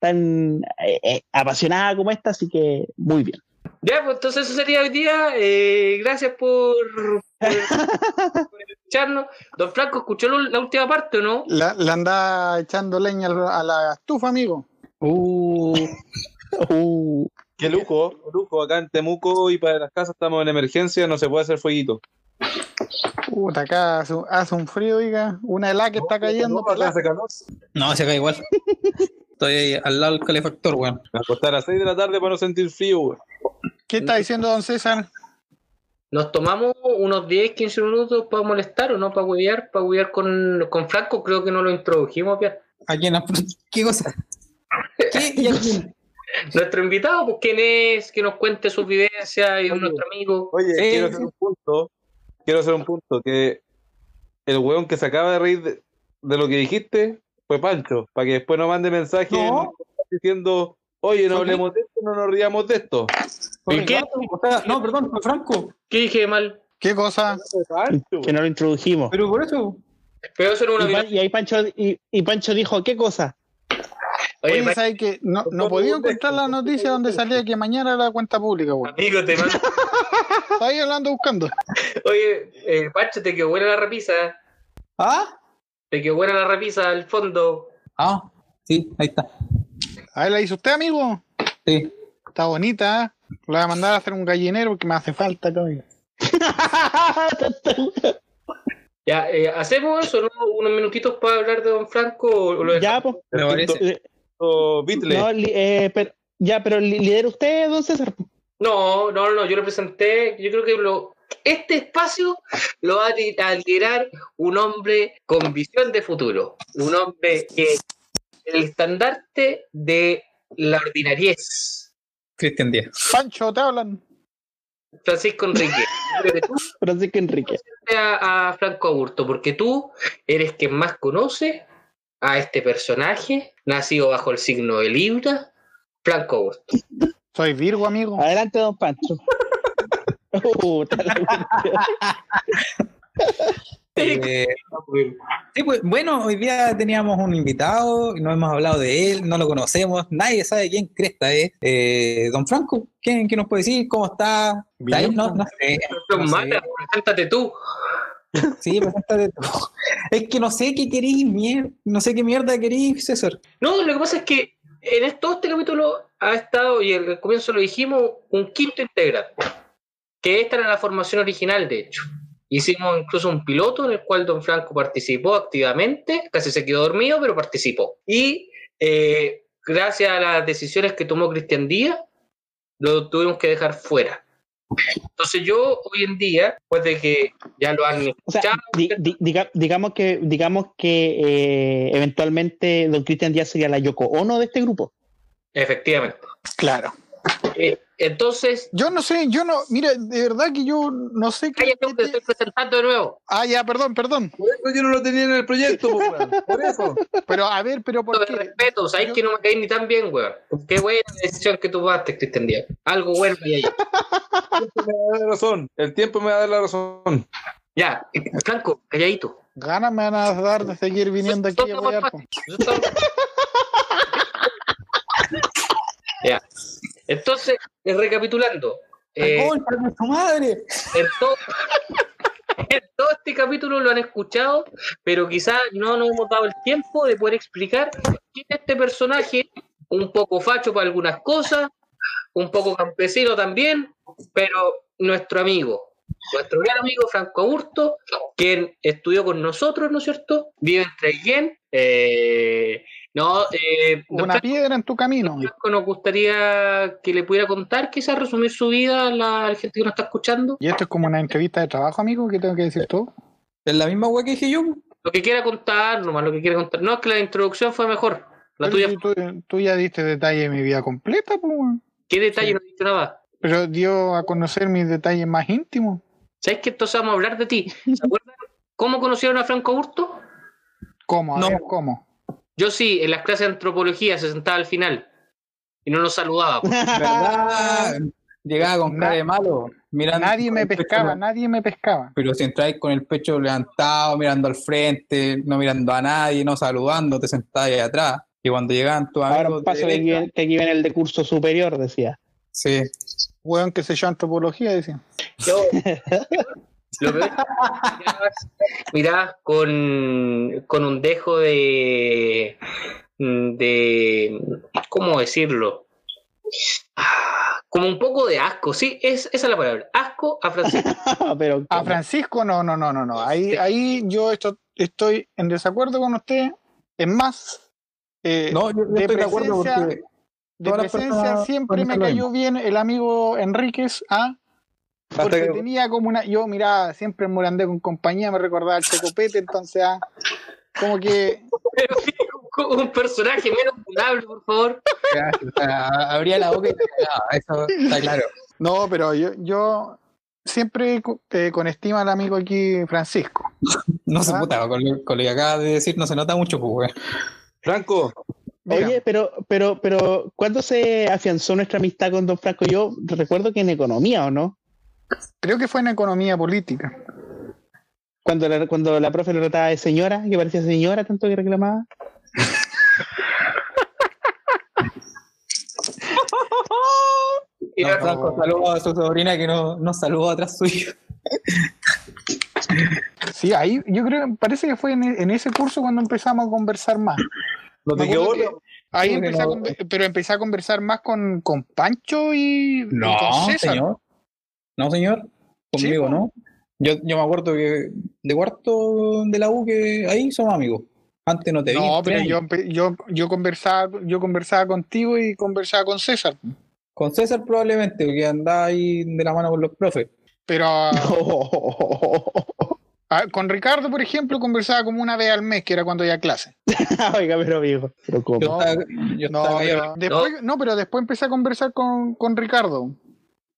tan eh, eh, apasionada como esta, así que muy bien. Ya, pues entonces eso sería hoy día. Eh, gracias por, por- [laughs] por escucharnos. Don Franco, ¿escuchó lo- la última parte o no? La- le anda echando leña a la estufa, amigo. Uh, [laughs] Uh, ¡Qué lujo! qué lujo! Acá en Temuco y para las casas estamos en emergencia, no se puede hacer fueguito. Puta, acá hace, hace un frío, diga. Una helada que está cayendo. acá hace calor. no, se cae igual. Estoy ahí al lado del calefactor, weón. Me acostar a las 6 de la tarde para no sentir frío, güey. ¿Qué está diciendo don César? Nos tomamos unos 10, 15 minutos para molestar o no, para huevear, para huevear con, con Franco. Creo que no lo introdujimos bien. ¿A quién? ¿Qué cosa? ¿Qué? ¿Y a quién? Nuestro invitado, pues quién es, que nos cuente sus vivencias y es nuestro amigo. Oye, Sí, quiero hacer un punto. Quiero hacer un punto. Que el weón que se acaba de reír de, de lo que dijiste fue Pancho. Para que después no mande mensaje No. diciendo, oye, no hablemos de esto, no nos riamos de esto. ¿Y qué? O sea, no, perdón, fue Franco. ¿Qué dije mal? ¿Qué cosa? que no lo introdujimos. Pero por eso. Pero eso era una Y, ahí Pancho, y, y Pancho dijo, ¿qué cosa? Oye, Oye, pa- ¿sabes que No, no podido encontrar la noticia donde salía que mañana era la cuenta pública, güey. amigo, te mando. [laughs] Estaba ahí hablando buscando. Oye, eh, Pancho, te quedó buena la repisa. ¿Ah? Te quedó buena la repisa al fondo. Ah, sí, ahí está. Ahí la hizo usted, amigo. Sí. Está bonita, ¿eh? La voy a mandar a hacer un gallinero porque me hace falta, cabrón. [laughs] Ya, eh, ¿hacemos eso, no? Unos minutitos para hablar de Don Franco o lo ya, pues. Me parece. Eh, O Beatle. no, li- eh, pero, ya, pero li- lidera usted, don César. No, no, no, yo lo presenté. Yo creo que lo, este espacio lo va a li- a liderar un hombre con visión de futuro. Un hombre que el estandarte de la ordinariez. Cristian Díaz. Pancho, te hablan. Francisco Enrique. [laughs] Francisco Enrique. a, a Franco Aburto, porque tú eres quien más conoce a este personaje, nacido bajo el signo de Libra, Franco Aburto. Soy Virgo, amigo. Adelante, don Pancho. [laughs] Uh, Eh, sí, pues, bueno, hoy día teníamos un invitado, no hemos hablado de él, no lo conocemos, nadie sabe quién cresta es. Eh, don Franco, ¿quién, quién nos puede decir? ¿Cómo está? ¿Está ahí? No, no sé. No sé. preséntate tú. Sí, preséntate tú. Es que no sé qué queréis, mier- no sé qué mierda queréis, César. No, lo que pasa es que en todo este capítulo ha estado, y al comienzo lo dijimos, un quinto integrante. Que esta era la formación original, de hecho. Hicimos incluso un piloto en el cual Don Franco participó activamente, casi se quedó dormido, pero participó. Y eh, gracias a las decisiones que tomó Cristian Díaz, lo tuvimos que dejar fuera. Entonces yo hoy en día, después de que ya lo han O sea, escuchado, di- di- diga- digamos que, digamos que eh, eventualmente Don Cristian Díaz sería la Yoko Ono de este grupo. efectivamente. Claro. Eh, entonces, Yo no sé, yo no, mira, de verdad que yo no sé qué. cállate, te estoy presentando de nuevo. Ah, ya, perdón, perdón. Por eso yo no lo tenía en el proyecto, weón. por eso. Pero a ver, pero ¿por de qué? respeto, sabes Yo- que no me caí ni tan bien, weón. Qué buena decisión que tomaste, Cristian Díaz. Algo bueno hay ahí. El tiempo me va a dar la razón. El tiempo me va a dar la razón. Ya, Franco, calladito. Ganas me van a dar de seguir viniendo aquí a apoyar. ya. Entonces, eh, recapitulando. eh, ¡Concha de su madre! en, todo, [laughs] en todo este capítulo lo han escuchado, pero quizás no nos hemos dado el tiempo de poder explicar quién es este personaje, un poco facho para algunas cosas, un poco campesino también, pero nuestro amigo, nuestro gran amigo Franco Aburto, quien estudió con nosotros, ¿no es cierto? Vive en Traiguén. Eh, no, eh, Una piedra en tu camino. Franco, nos gustaría que le pudiera contar, quizás resumir su vida a la, a la gente que nos está escuchando. Y esto es como una entrevista de trabajo, amigo, que tengo que decir todo. Es la misma wea que dije yo. Lo que quiera contar, nomás lo que quiera contar. No, es que la introducción fue mejor. La Pero tuya, tú, tú ya diste detalle de mi vida completa, pues. ¿qué detalle sí. no diste nada? Pero dio a conocer mis detalles más íntimos. ¿Sabes que entonces vamos a hablar de ti? ¿Se acuerdan cómo conocieron a Franco Burto? ¿Cómo? A No. ver, ¿cómo? Yo sí, en las clases de antropología se sentaba al final y no nos saludaba. pues. [laughs] ¿Verdad? Llegaba con cara de malo. Mirando Nadie me pecho pescaba, nadie me pescaba. Pero si entráis con el pecho levantado, mirando al frente, no mirando a nadie, no saludando, te sentáis ahí atrás. Y cuando llegaban tus Ahora amigos. de paso que aquí, derecha- viene- que aquí viene el de curso superior, decía. Sí. Weón, que se yo antropología, decía. Yo, lo que mirá, con, con un dejo de, de, ¿cómo decirlo? Como un poco de asco, sí, es, esa es la palabra, asco a Francisco. [laughs] Pero, A Francisco, no, no, no, no, no. Ahí, ahí yo esto- estoy en desacuerdo con usted. Es más, eh, No, yo, yo de estoy de acuerdo presencia- porque. De todas presencia siempre me cayó bien el amigo Enríquez, ¿ah? Porque que- tenía como una. Yo, mira, siempre en Morandé con compañía me recordaba el Chocopete, entonces, ah, como que. un personaje menos funable, por favor. abría la boca y te cagaba, eso está claro. No, pero yo, yo siempre eh, con estima al amigo aquí, Francisco. No se Ah. puta, con lo, con lo que acabas de decir no se nota mucho, pues. Franco, Oye, pero, pero, pero, ¿cuándo se afianzó nuestra amistad con Don Franco? Yo recuerdo que en economía, ¿o no? Creo que fue en economía política. Cuando la, cuando la profe lo trataba de señora, que parecía señora, tanto que reclamaba. Y Don la- Franco saludó a su sobrina que no, no saludó atrás suyo. Sí, ahí yo creo, parece que fue en, en ese curso cuando empezamos a conversar más. Ahí Creo que empecé a no. conver- pero empecé a conversar más con, con Pancho y, y No, con César. señor. No, señor. Conmigo, Sí, ¿no? Yo, yo me acuerdo que de cuarto de la U que ahí somos amigos. Antes no te vi. No, pero yo, yo, yo conversaba, yo conversaba contigo y conversaba con César. Con César probablemente, porque andaba ahí de la mano con los profes. Pero [laughs] [laughs] ah, con Ricardo, por ejemplo, conversaba como una vez al mes, que era cuando iba a clase. [laughs] Oiga, pero ¿cómo? Yo No, estaba, yo No, estaba pero después, no. pero después empecé a conversar con, con Ricardo.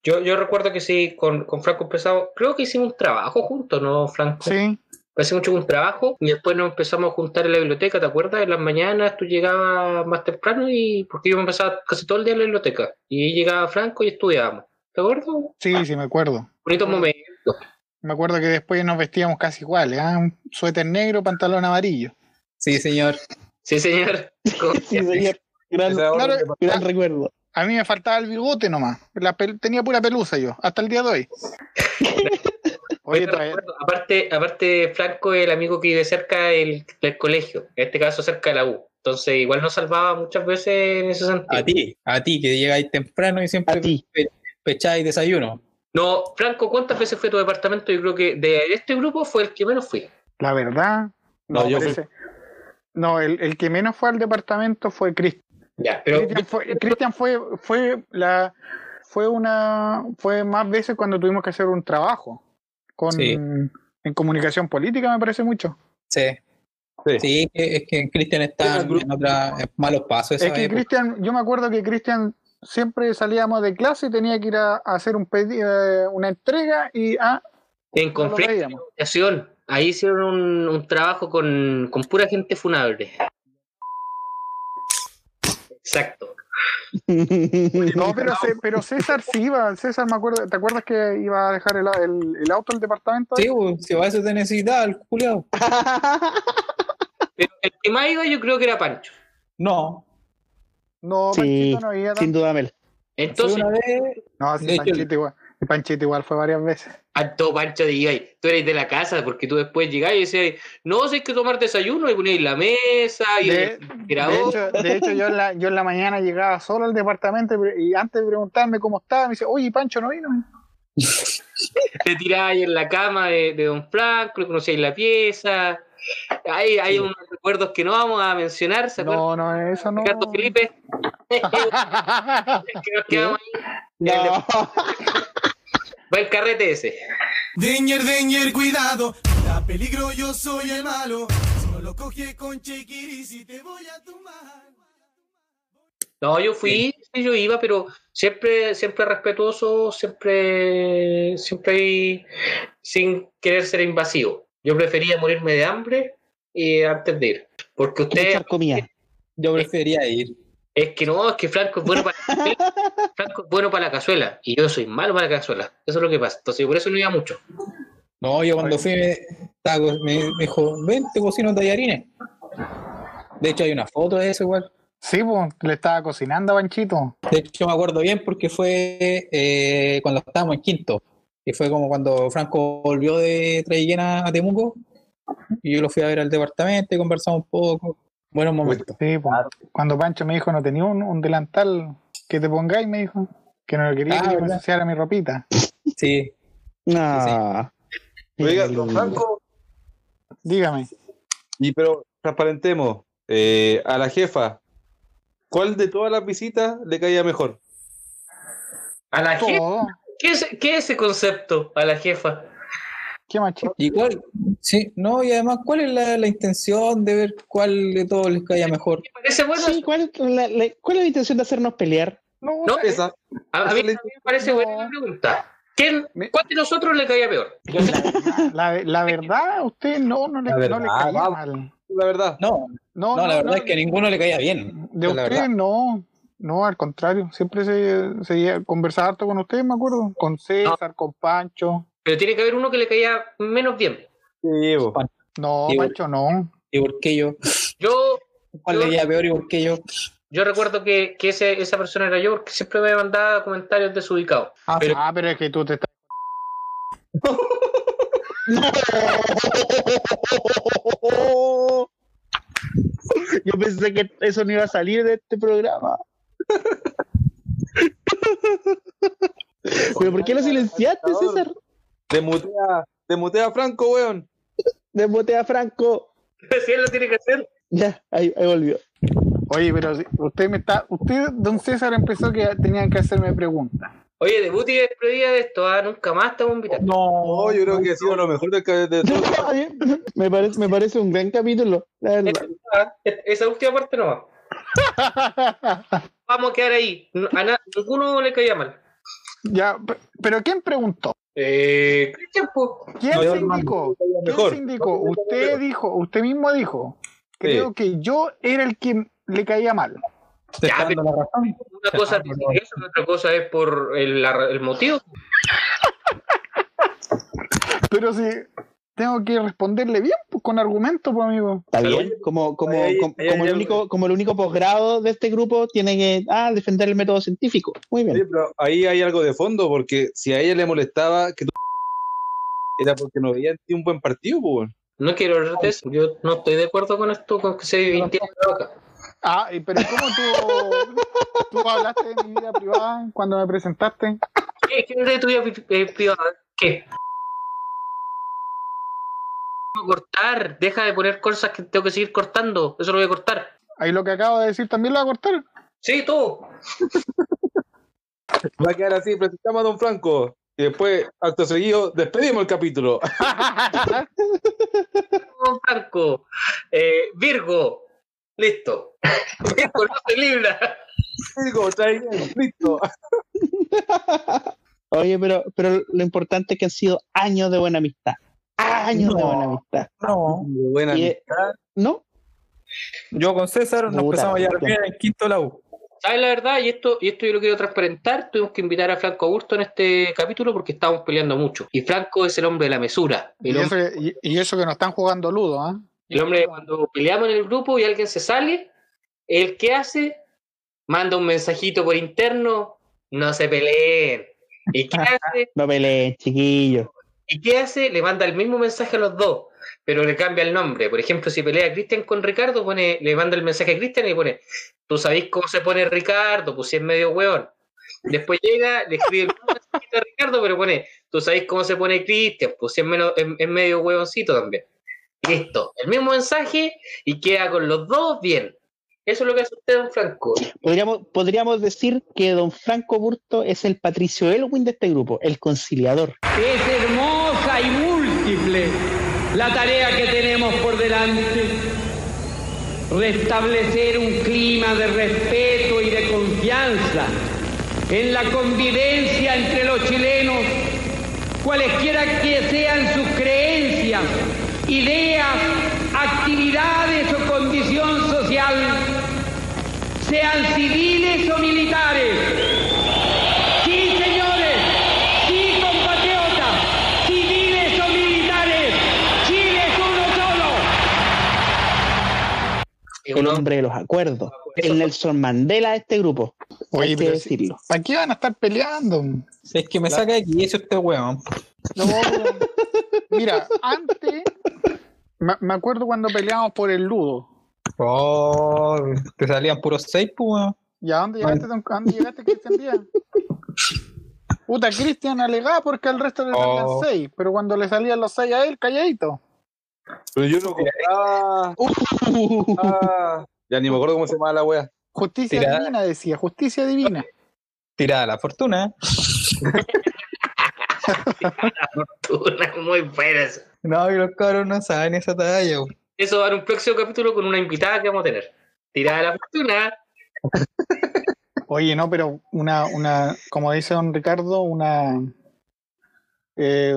Yo, yo recuerdo que sí, con, con Franco empezamos, creo que hicimos un trabajo juntos, ¿no, Franco? Sí, Hace mucho un trabajo y después nos empezamos a juntar en la biblioteca, ¿te acuerdas? En las mañanas tú llegabas más temprano y porque yo me empezaba casi todo el día en la biblioteca y llegaba Franco y estudiábamos. ¿Te acuerdas? sí, sí, me acuerdo. Bonitos momentos. Me acuerdo que después nos vestíamos casi iguales, ¿ah? Un suéter negro, pantalón amarillo. Sí, señor. Sí, señor. [laughs] Sí, señor. Gran, claro, recuerdo. A mí me faltaba el bigote nomás. La pel- tenía pura pelusa yo, hasta el día de hoy. [laughs] Oye, aparte, aparte, Franco es el amigo que vive cerca del, del colegio, en este caso cerca de la U. Entonces, igual nos salvaba muchas veces en ese sentido. A ti, a ti, que llegáis temprano y siempre A ti. pe- pecháis desayuno. No, Franco, ¿cuántas veces fue tu departamento? Yo creo que de este grupo fue el que menos fui. la verdad. No, yo parece- No, el, el que menos fue al departamento fue Cristian. Ya, pero Cristian fue, fue, fue la fue una fue más veces cuando tuvimos que hacer un trabajo con Sí. en comunicación política me parece mucho. Sí. Sí. Sí, que- es que Cristian está en otra en malos pasos. esa Es que. Cristian, yo me acuerdo que Cristian siempre salíamos de clase y tenía que ir a, a hacer un pedi- eh, una entrega y ah, en conflicto de ahí hicieron un, un trabajo con, con pura gente funable. Exacto. [laughs] No, pero, pero César sí iba, César me acuerdo, ¿te acuerdas que iba a dejar el, el- el auto al departamento? Sí, si a eso te necesitaba el culiao. Pero el que más iba yo creo que era Pancho. No. No, Sí, Panchito no iba. Sin duda, Mel. Entonces, una vez. No, sí, De hecho, Panchito igual. Panchito igual fue varias veces. Alto Pancho ahí, tú eres de la casa, porque tú después llegás y decías, no, si hay que tomar desayuno, y poníais la mesa, y De, el de hecho, de hecho, yo, en la, yo en la mañana llegaba solo al departamento y antes de preguntarme cómo estaba, me dice, oye, Pancho no vino. Te tirabais en la cama de, de Don Franco, le conocíais la pieza. Hay, hay unos recuerdos que no vamos a mencionar, ¿se? No, no, eso no. Ricardo Felipe, [laughs] que nos quedamos ahí. No. Va el carrete ese. Deñer, Deñer, cuidado, da peligro, yo soy el malo. Si no lo coge con Chequirisi, te voy a tumbar. No, yo fui, sí, yo iba, pero siempre, siempre respetuoso, siempre, siempre ahí, sin querer ser invasivo. Yo prefería morirme de hambre eh, antes de ir. Porque usted, comida. Yo prefería ir. es que no, es que Franco es bueno para [laughs] Franco es bueno para la cazuela y yo soy malo para la cazuela. Eso es lo que pasa. Entonces, por eso no iba mucho. No, yo cuando fui me, me, me dijo, ven, te cocino tallarines. De hecho, hay una foto de eso igual. Sí, pues, le estaba cocinando a Panchito. De hecho, me acuerdo bien porque fue eh, cuando estábamos en quinto. Y fue como cuando Franco volvió de Traillena a Temuco. Y yo lo fui a ver al departamento y conversamos un poco. Buenos momentos. Sí, pues. Cuando Pancho me dijo, no tenía un, un delantal que te pongáis, me dijo. Que no quería Ah, que yo me ensuciara mi ropita. Sí. No. Oiga, don Franco, Dígame. y pero transparentemos, eh, a la jefa, ¿cuál de todas las visitas le caía mejor? A la jefa, Todo. ¿qué es, qué es ese concepto? A la jefa. Qué machito. ¿Y cuál? Sí, no, y además, ¿cuál es la, la intención de ver cuál de todos les caía mejor? Parece bueno. Sí, ¿cuál, es la, la- ¿Cuál es la intención de hacernos pelear? No, No, Esa. A, a mí me parece buena la pregunta. ¿Quién, ¿Cuál de nosotros le caía peor? Sé- la, la verdad, a usted no, no le, La no le caía mal. La verdad. No, No, no, la verdad no, es que a ninguno le caía bien. De usted verdad. no, no, al contrario. Siempre se, se conversaba harto con usted, me acuerdo. Con César, con Pancho. Pero tiene que haber uno que le caía menos bien. Sí, bo. No, Pancho no. ¿Y por qué yo? Yo, ¿Cuál le caía peor y por qué yo? yo recuerdo que, que ese, esa persona era yo porque siempre me mandaba comentarios desubicados. Ah, Pero- ah, pero es que tú te estás. [laughs] [laughs] Yo pensé que eso no iba a salir de este programa. ¿Pero por qué lo silenciaste, César? Demutea, demutea a Franco, weón. Desbote a Franco. [laughs] Si él lo tiene que hacer. Ya, ahí, ahí volvió. Oye, pero usted me está. Usted, don César, empezó que tenían que hacerme preguntas. Oye, debut y despedida de esto, ah, nunca más a invitar. No, yo creo que ha sido lo mejor de, de todo. [laughs] me, parece, me parece un gran capítulo, la verdad. Esa, esa última parte no va. [laughs] Vamos a quedar ahí. A na- ninguno le caía mal. ya, pe- pero ¿quién preguntó? Eh. ¿Quién No, se indicó? ¿Quién se indicó? Usted dijo, usted mismo dijo. Creo que yo era el que le caía mal. Te Ya, está dando la razón. Una cosa es decir eso, otra cosa es por el, la- el motivo. Pero si tengo que responderle bien, pues con argumentos, pues amigo. Está bien, como, como, ahí- como, ahí como el único, como el único posgrado de este grupo tiene que ah, defender el método científico. Muy bien. Pero ahí hay algo de fondo, porque si a ella le molestaba que tú [laughs] era porque no veía un buen partido, pues. No quiero hablar de eso. Yo no estoy de acuerdo con esto, con que se la boca. Ah, pero ¿cómo tú, tú hablaste de mi vida privada cuando me presentaste? ¿Qué? ¿Qué es de tu vida eh, privada? ¿Qué? cortar, deja de poner cosas que tengo que seguir cortando, eso lo voy a cortar. Ahí lo que acabo de decir también lo voy a cortar. Sí, tú. [laughs] Va a quedar así, presentamos a Don Franco. Y después, acto seguido, despedimos el capítulo. [laughs] Don Franco, eh, Virgo, listo. Virgo no se libra. Digo, trae bien, listo. Oye, pero, pero lo importante es que han sido años de buena amistad. Años de buena amistad. No, Buena Y- amistad. ¿No? yo con César nos Puta, empezamos a llevar bien en quinto la U. ¿Sabes la verdad? Y esto, y esto yo lo quiero transparentar. Tuvimos que invitar a Franco Augusto en este capítulo porque estábamos peleando mucho. Y Franco es el hombre de la mesura. Y El eso, hombre, y, y eso que nos están jugando ludo, ¿ah? El hombre cuando peleamos en el grupo y alguien se sale, el que hace, manda un mensajito por interno, no se peleen. ¿Y qué [laughs] hace? No peleen, chiquillos. ¿Y qué hace? Le manda el mismo mensaje a los dos, pero le cambia el nombre. Por ejemplo, si pelea Cristian con Ricardo, pone, le manda el mensaje a Cristian y pone, tú sabéis cómo se pone Ricardo, pues si es medio hueón. Después llega, le escribe el mismo mensajito a Ricardo, pero pone, tú sabéis cómo se pone Cristian, pues si es, menos, es, es medio hueoncito también. Listo, el mismo mensaje y queda con los dos bien. Eso es lo que hace usted, don Franco. Podríamos, podríamos decir que don Franco Burto es el Patricio Elwin de este grupo, el conciliador. Es hermosa y múltiple la tarea que tenemos por delante. Restablecer un clima de respeto y de confianza en la convivencia entre los chilenos, cualesquiera que sean sus creencias, ideas, actividades o condición social, sean civiles o militares. Sí, señores, sí, compatriotas, civiles o militares, Chile es uno solo. Es un hombre de los acuerdos. El Nelson Mandela de este grupo. Oye, Hay que pero si- decirlo. ¿Para qué van a estar peleando? Es que me saca de aquí ese usted weón. No, mira, antes me, me acuerdo cuando peleábamos por el ludo. Oh, te salían puros seis, pues. ¿Y a dónde llegaste, don- a dónde llegaste Cristian Díaz? Puta, Cristian alegaba porque al resto le salían Oh. seis, pero cuando le salían los seis a él, calladito. Pero yo no compraba. Ah, ya ni me acuerdo cómo se llamaba la wea. Justicia Tirada. divina, decía, justicia divina. Tirada la fortuna. Fortuna muy buena. eso. No, y los cabros no saben esa talla. Eso va a dar un próximo capítulo con una invitada que vamos a tener. Tirada la fortuna. Oye, no, pero una, una, como dice don Ricardo, una, eh,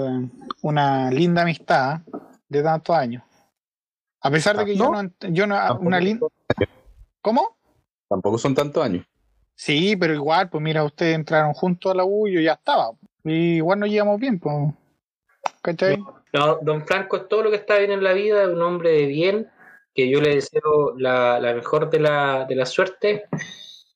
una linda amistad de tantos años. A pesar de que yo ¿No? yo no, Tampoco una linda, ¿cómo? Tampoco son tantos años. Sí, pero igual, pues mira, ustedes entraron juntos a la U y yo ya estaba. Y igual nos llevamos bien, pues. ¿Cachai? No, don Franco es todo lo que está bien en la vida, es un hombre de bien, que yo le deseo la, la mejor de la, de la suerte.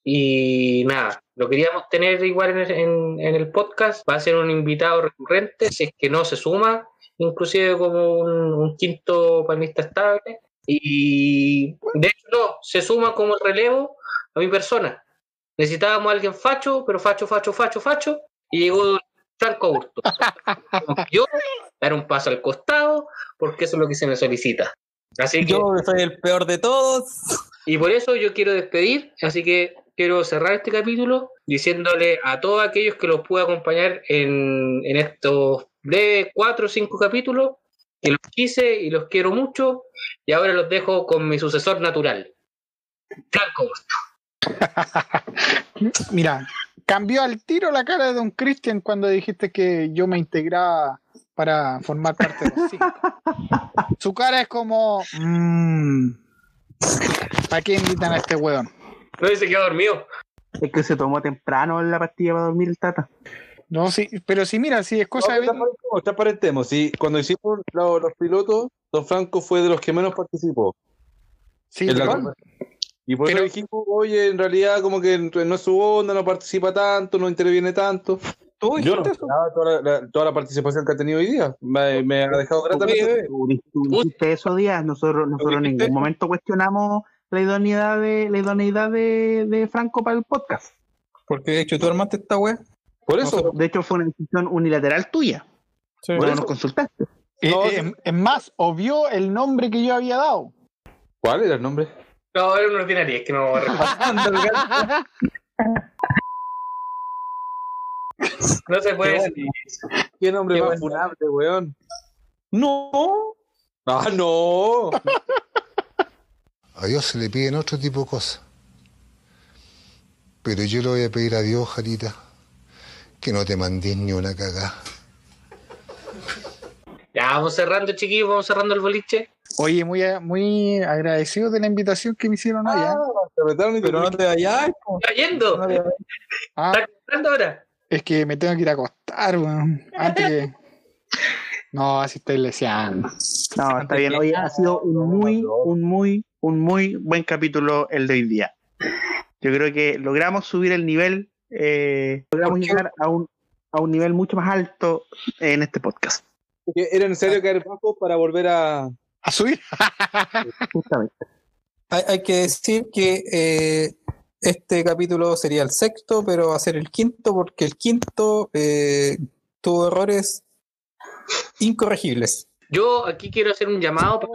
Y nada, lo queríamos tener igual en el, en- en el podcast. Va a ser un invitado recurrente, si es que no se suma, inclusive como un, un quinto panelista estable. Y de hecho, no, se suma como relevo a mi persona. Necesitábamos a alguien facho, pero facho, facho, facho, facho. Y llegó Franco Augusto. Yo dar un paso al costado, porque eso es lo que se me solicita. Así que, Yo soy el peor de todos. y por eso yo quiero despedir, así que quiero cerrar este capítulo diciéndole a todos aquellos que los pueda acompañar en, en estos breves cuatro o cinco capítulos, que los quise y los quiero mucho, y ahora los dejo con mi sucesor natural, Franco Augusto. [laughs] Mira, cambió al tiro la cara de don Cristian cuando dijiste que yo me integraba para formar parte de los cinco. [laughs] Su cara es como. mm, ¿Para qué invitan a este weón? No se quedó dormido. Es que se tomó temprano la pastilla para dormir el tata. No, sí, pero sí, mira, sí, es cosa No, de. transparentemos. Sí, cuando hicimos los, los pilotos, Don Franco fue de los que menos participó. Sí, En la. Y por pero- eso dijimos, oye, en realidad como que no es su onda, no participa tanto, no interviene tanto. ¿Tú Yo no toda la, toda la participación que ha tenido hoy día. Me, me ha dejado gratamente. Tú tú dijiste eso, Díaz. Nosotros, nosotros en ningún momento cuestionamos la idoneidad de la idoneidad de, de Franco para el podcast. Porque de hecho tú armaste esta wea. Por eso, De hecho, fue una decisión unilateral tuya. Sí. No eso. nos consultaste. Eh, eh, es más, obvió el nombre que yo había dado. ¿cuál era el nombre? No, era una ordinaria, es que no [laughs] No se puede decir. ¿Qué nombre más funable, weón? No. Ah, no. A Dios se le piden otro tipo de cosas. Pero yo le voy a pedir a Dios, Jarita, que no te mandes ni una cagada. Ya, vamos cerrando, chiquillos, vamos cerrando el boliche. Oye, muy, muy agradecido de la invitación que me hicieron hoy. Te apretaron y te Pero no te vayas. po. ¿Está yendo? No te. Ah, ¿Está entrando ahora? es que me tengo que ir a acostar, weón. Antes que. No, así estoy leseando. No, está bien. Oye, ha sido un muy, un muy, un muy buen capítulo el de hoy día. Yo creo que logramos subir el nivel, eh, logramos llegar a un, a un nivel mucho más alto en este podcast. Era necesario caer bajo para volver a. ¿A subir? Justamente. Hay, hay que decir que eh, este capítulo sería el sexto, pero va a ser el quinto porque el quinto eh, tuvo errores incorregibles. Yo aquí quiero hacer un llamado para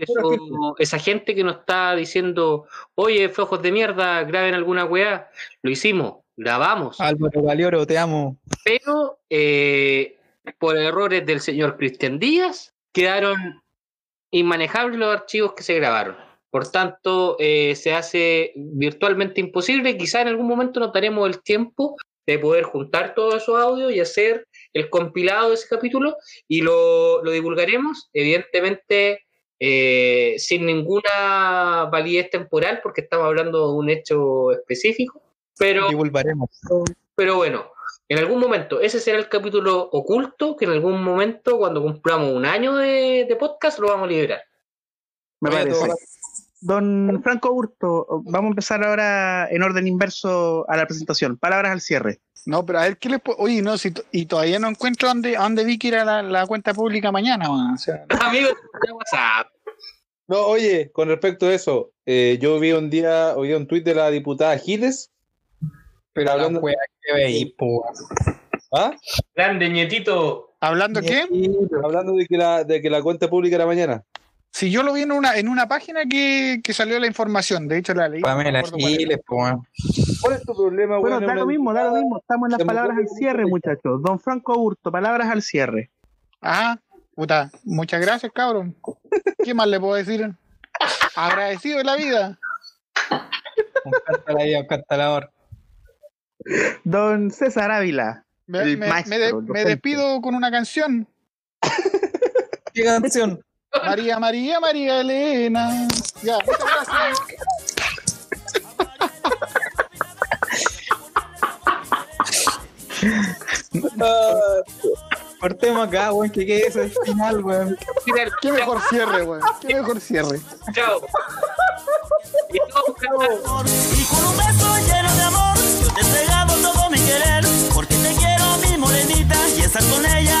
eso- esa gente que nos está diciendo, oye, flojos de mierda, graben alguna weá. Lo hicimos, grabamos. Álvaro Galeoro, te amo. pero eh, por errores del señor Cristian Díaz quedaron inmanejables los archivos que se grabaron. Por tanto, eh, se hace virtualmente imposible. Quizá en algún momento nos daremos el tiempo de poder juntar todos esos audios y hacer el compilado de ese capítulo y lo, lo divulgaremos, evidentemente eh, sin ninguna validez temporal, porque estamos hablando de un hecho específico. Pero Divulgaremos. pero bueno, en algún momento, ese será el capítulo oculto que en algún momento, cuando cumplamos un año de, de podcast, lo vamos a liberar. Me parece. todo- Don Franco Burto, vamos a empezar ahora en orden inverso a la presentación. Palabras al cierre. No, pero a ver, ¿qué les puedo.? Oye, no, si y todavía no encuentro dónde, a dónde vi que era la, la cuenta pública mañana, weón. O sea, [laughs] Amigos de WhatsApp. No, oye, con respecto a eso, eh, yo vi un día, hoy día un tuit de la diputada Giles. Pero Hablando- la wea que veis, po. ¿Ah? Grande, ñetito. ¿Hablando qué? Hablando de que, la, de que la cuenta pública era mañana. Si yo lo vi en una, en una página que, que salió la información, de hecho la leí. Pamela no acuerdo cuál era. Giles, po. weón. ¿Cuál es tu problema, Bueno, da lo mismo, da lo mismo. Estamos en las palabras al cierre, muchachos. Don Franco Burto, palabras al cierre. Ah, puta, muchas gracias, cabrón. ¿Qué más le puedo decir? Agradecido de la vida. Un canta la vida, un cantador. Don César Ávila. Me, El me- maestro, me de- me despido con una canción. ¿Qué canción? María, María, María Elena. Ya, muchas gracias. Cortemos acá, weón, que quede eso al final, weón. Qué mejor cierre, weón. Qué mejor cierre. Chao. Y con un beso lleno de amor, yo te he entregado todo mi querer, porque te quiero, mi morenita, y estar con ella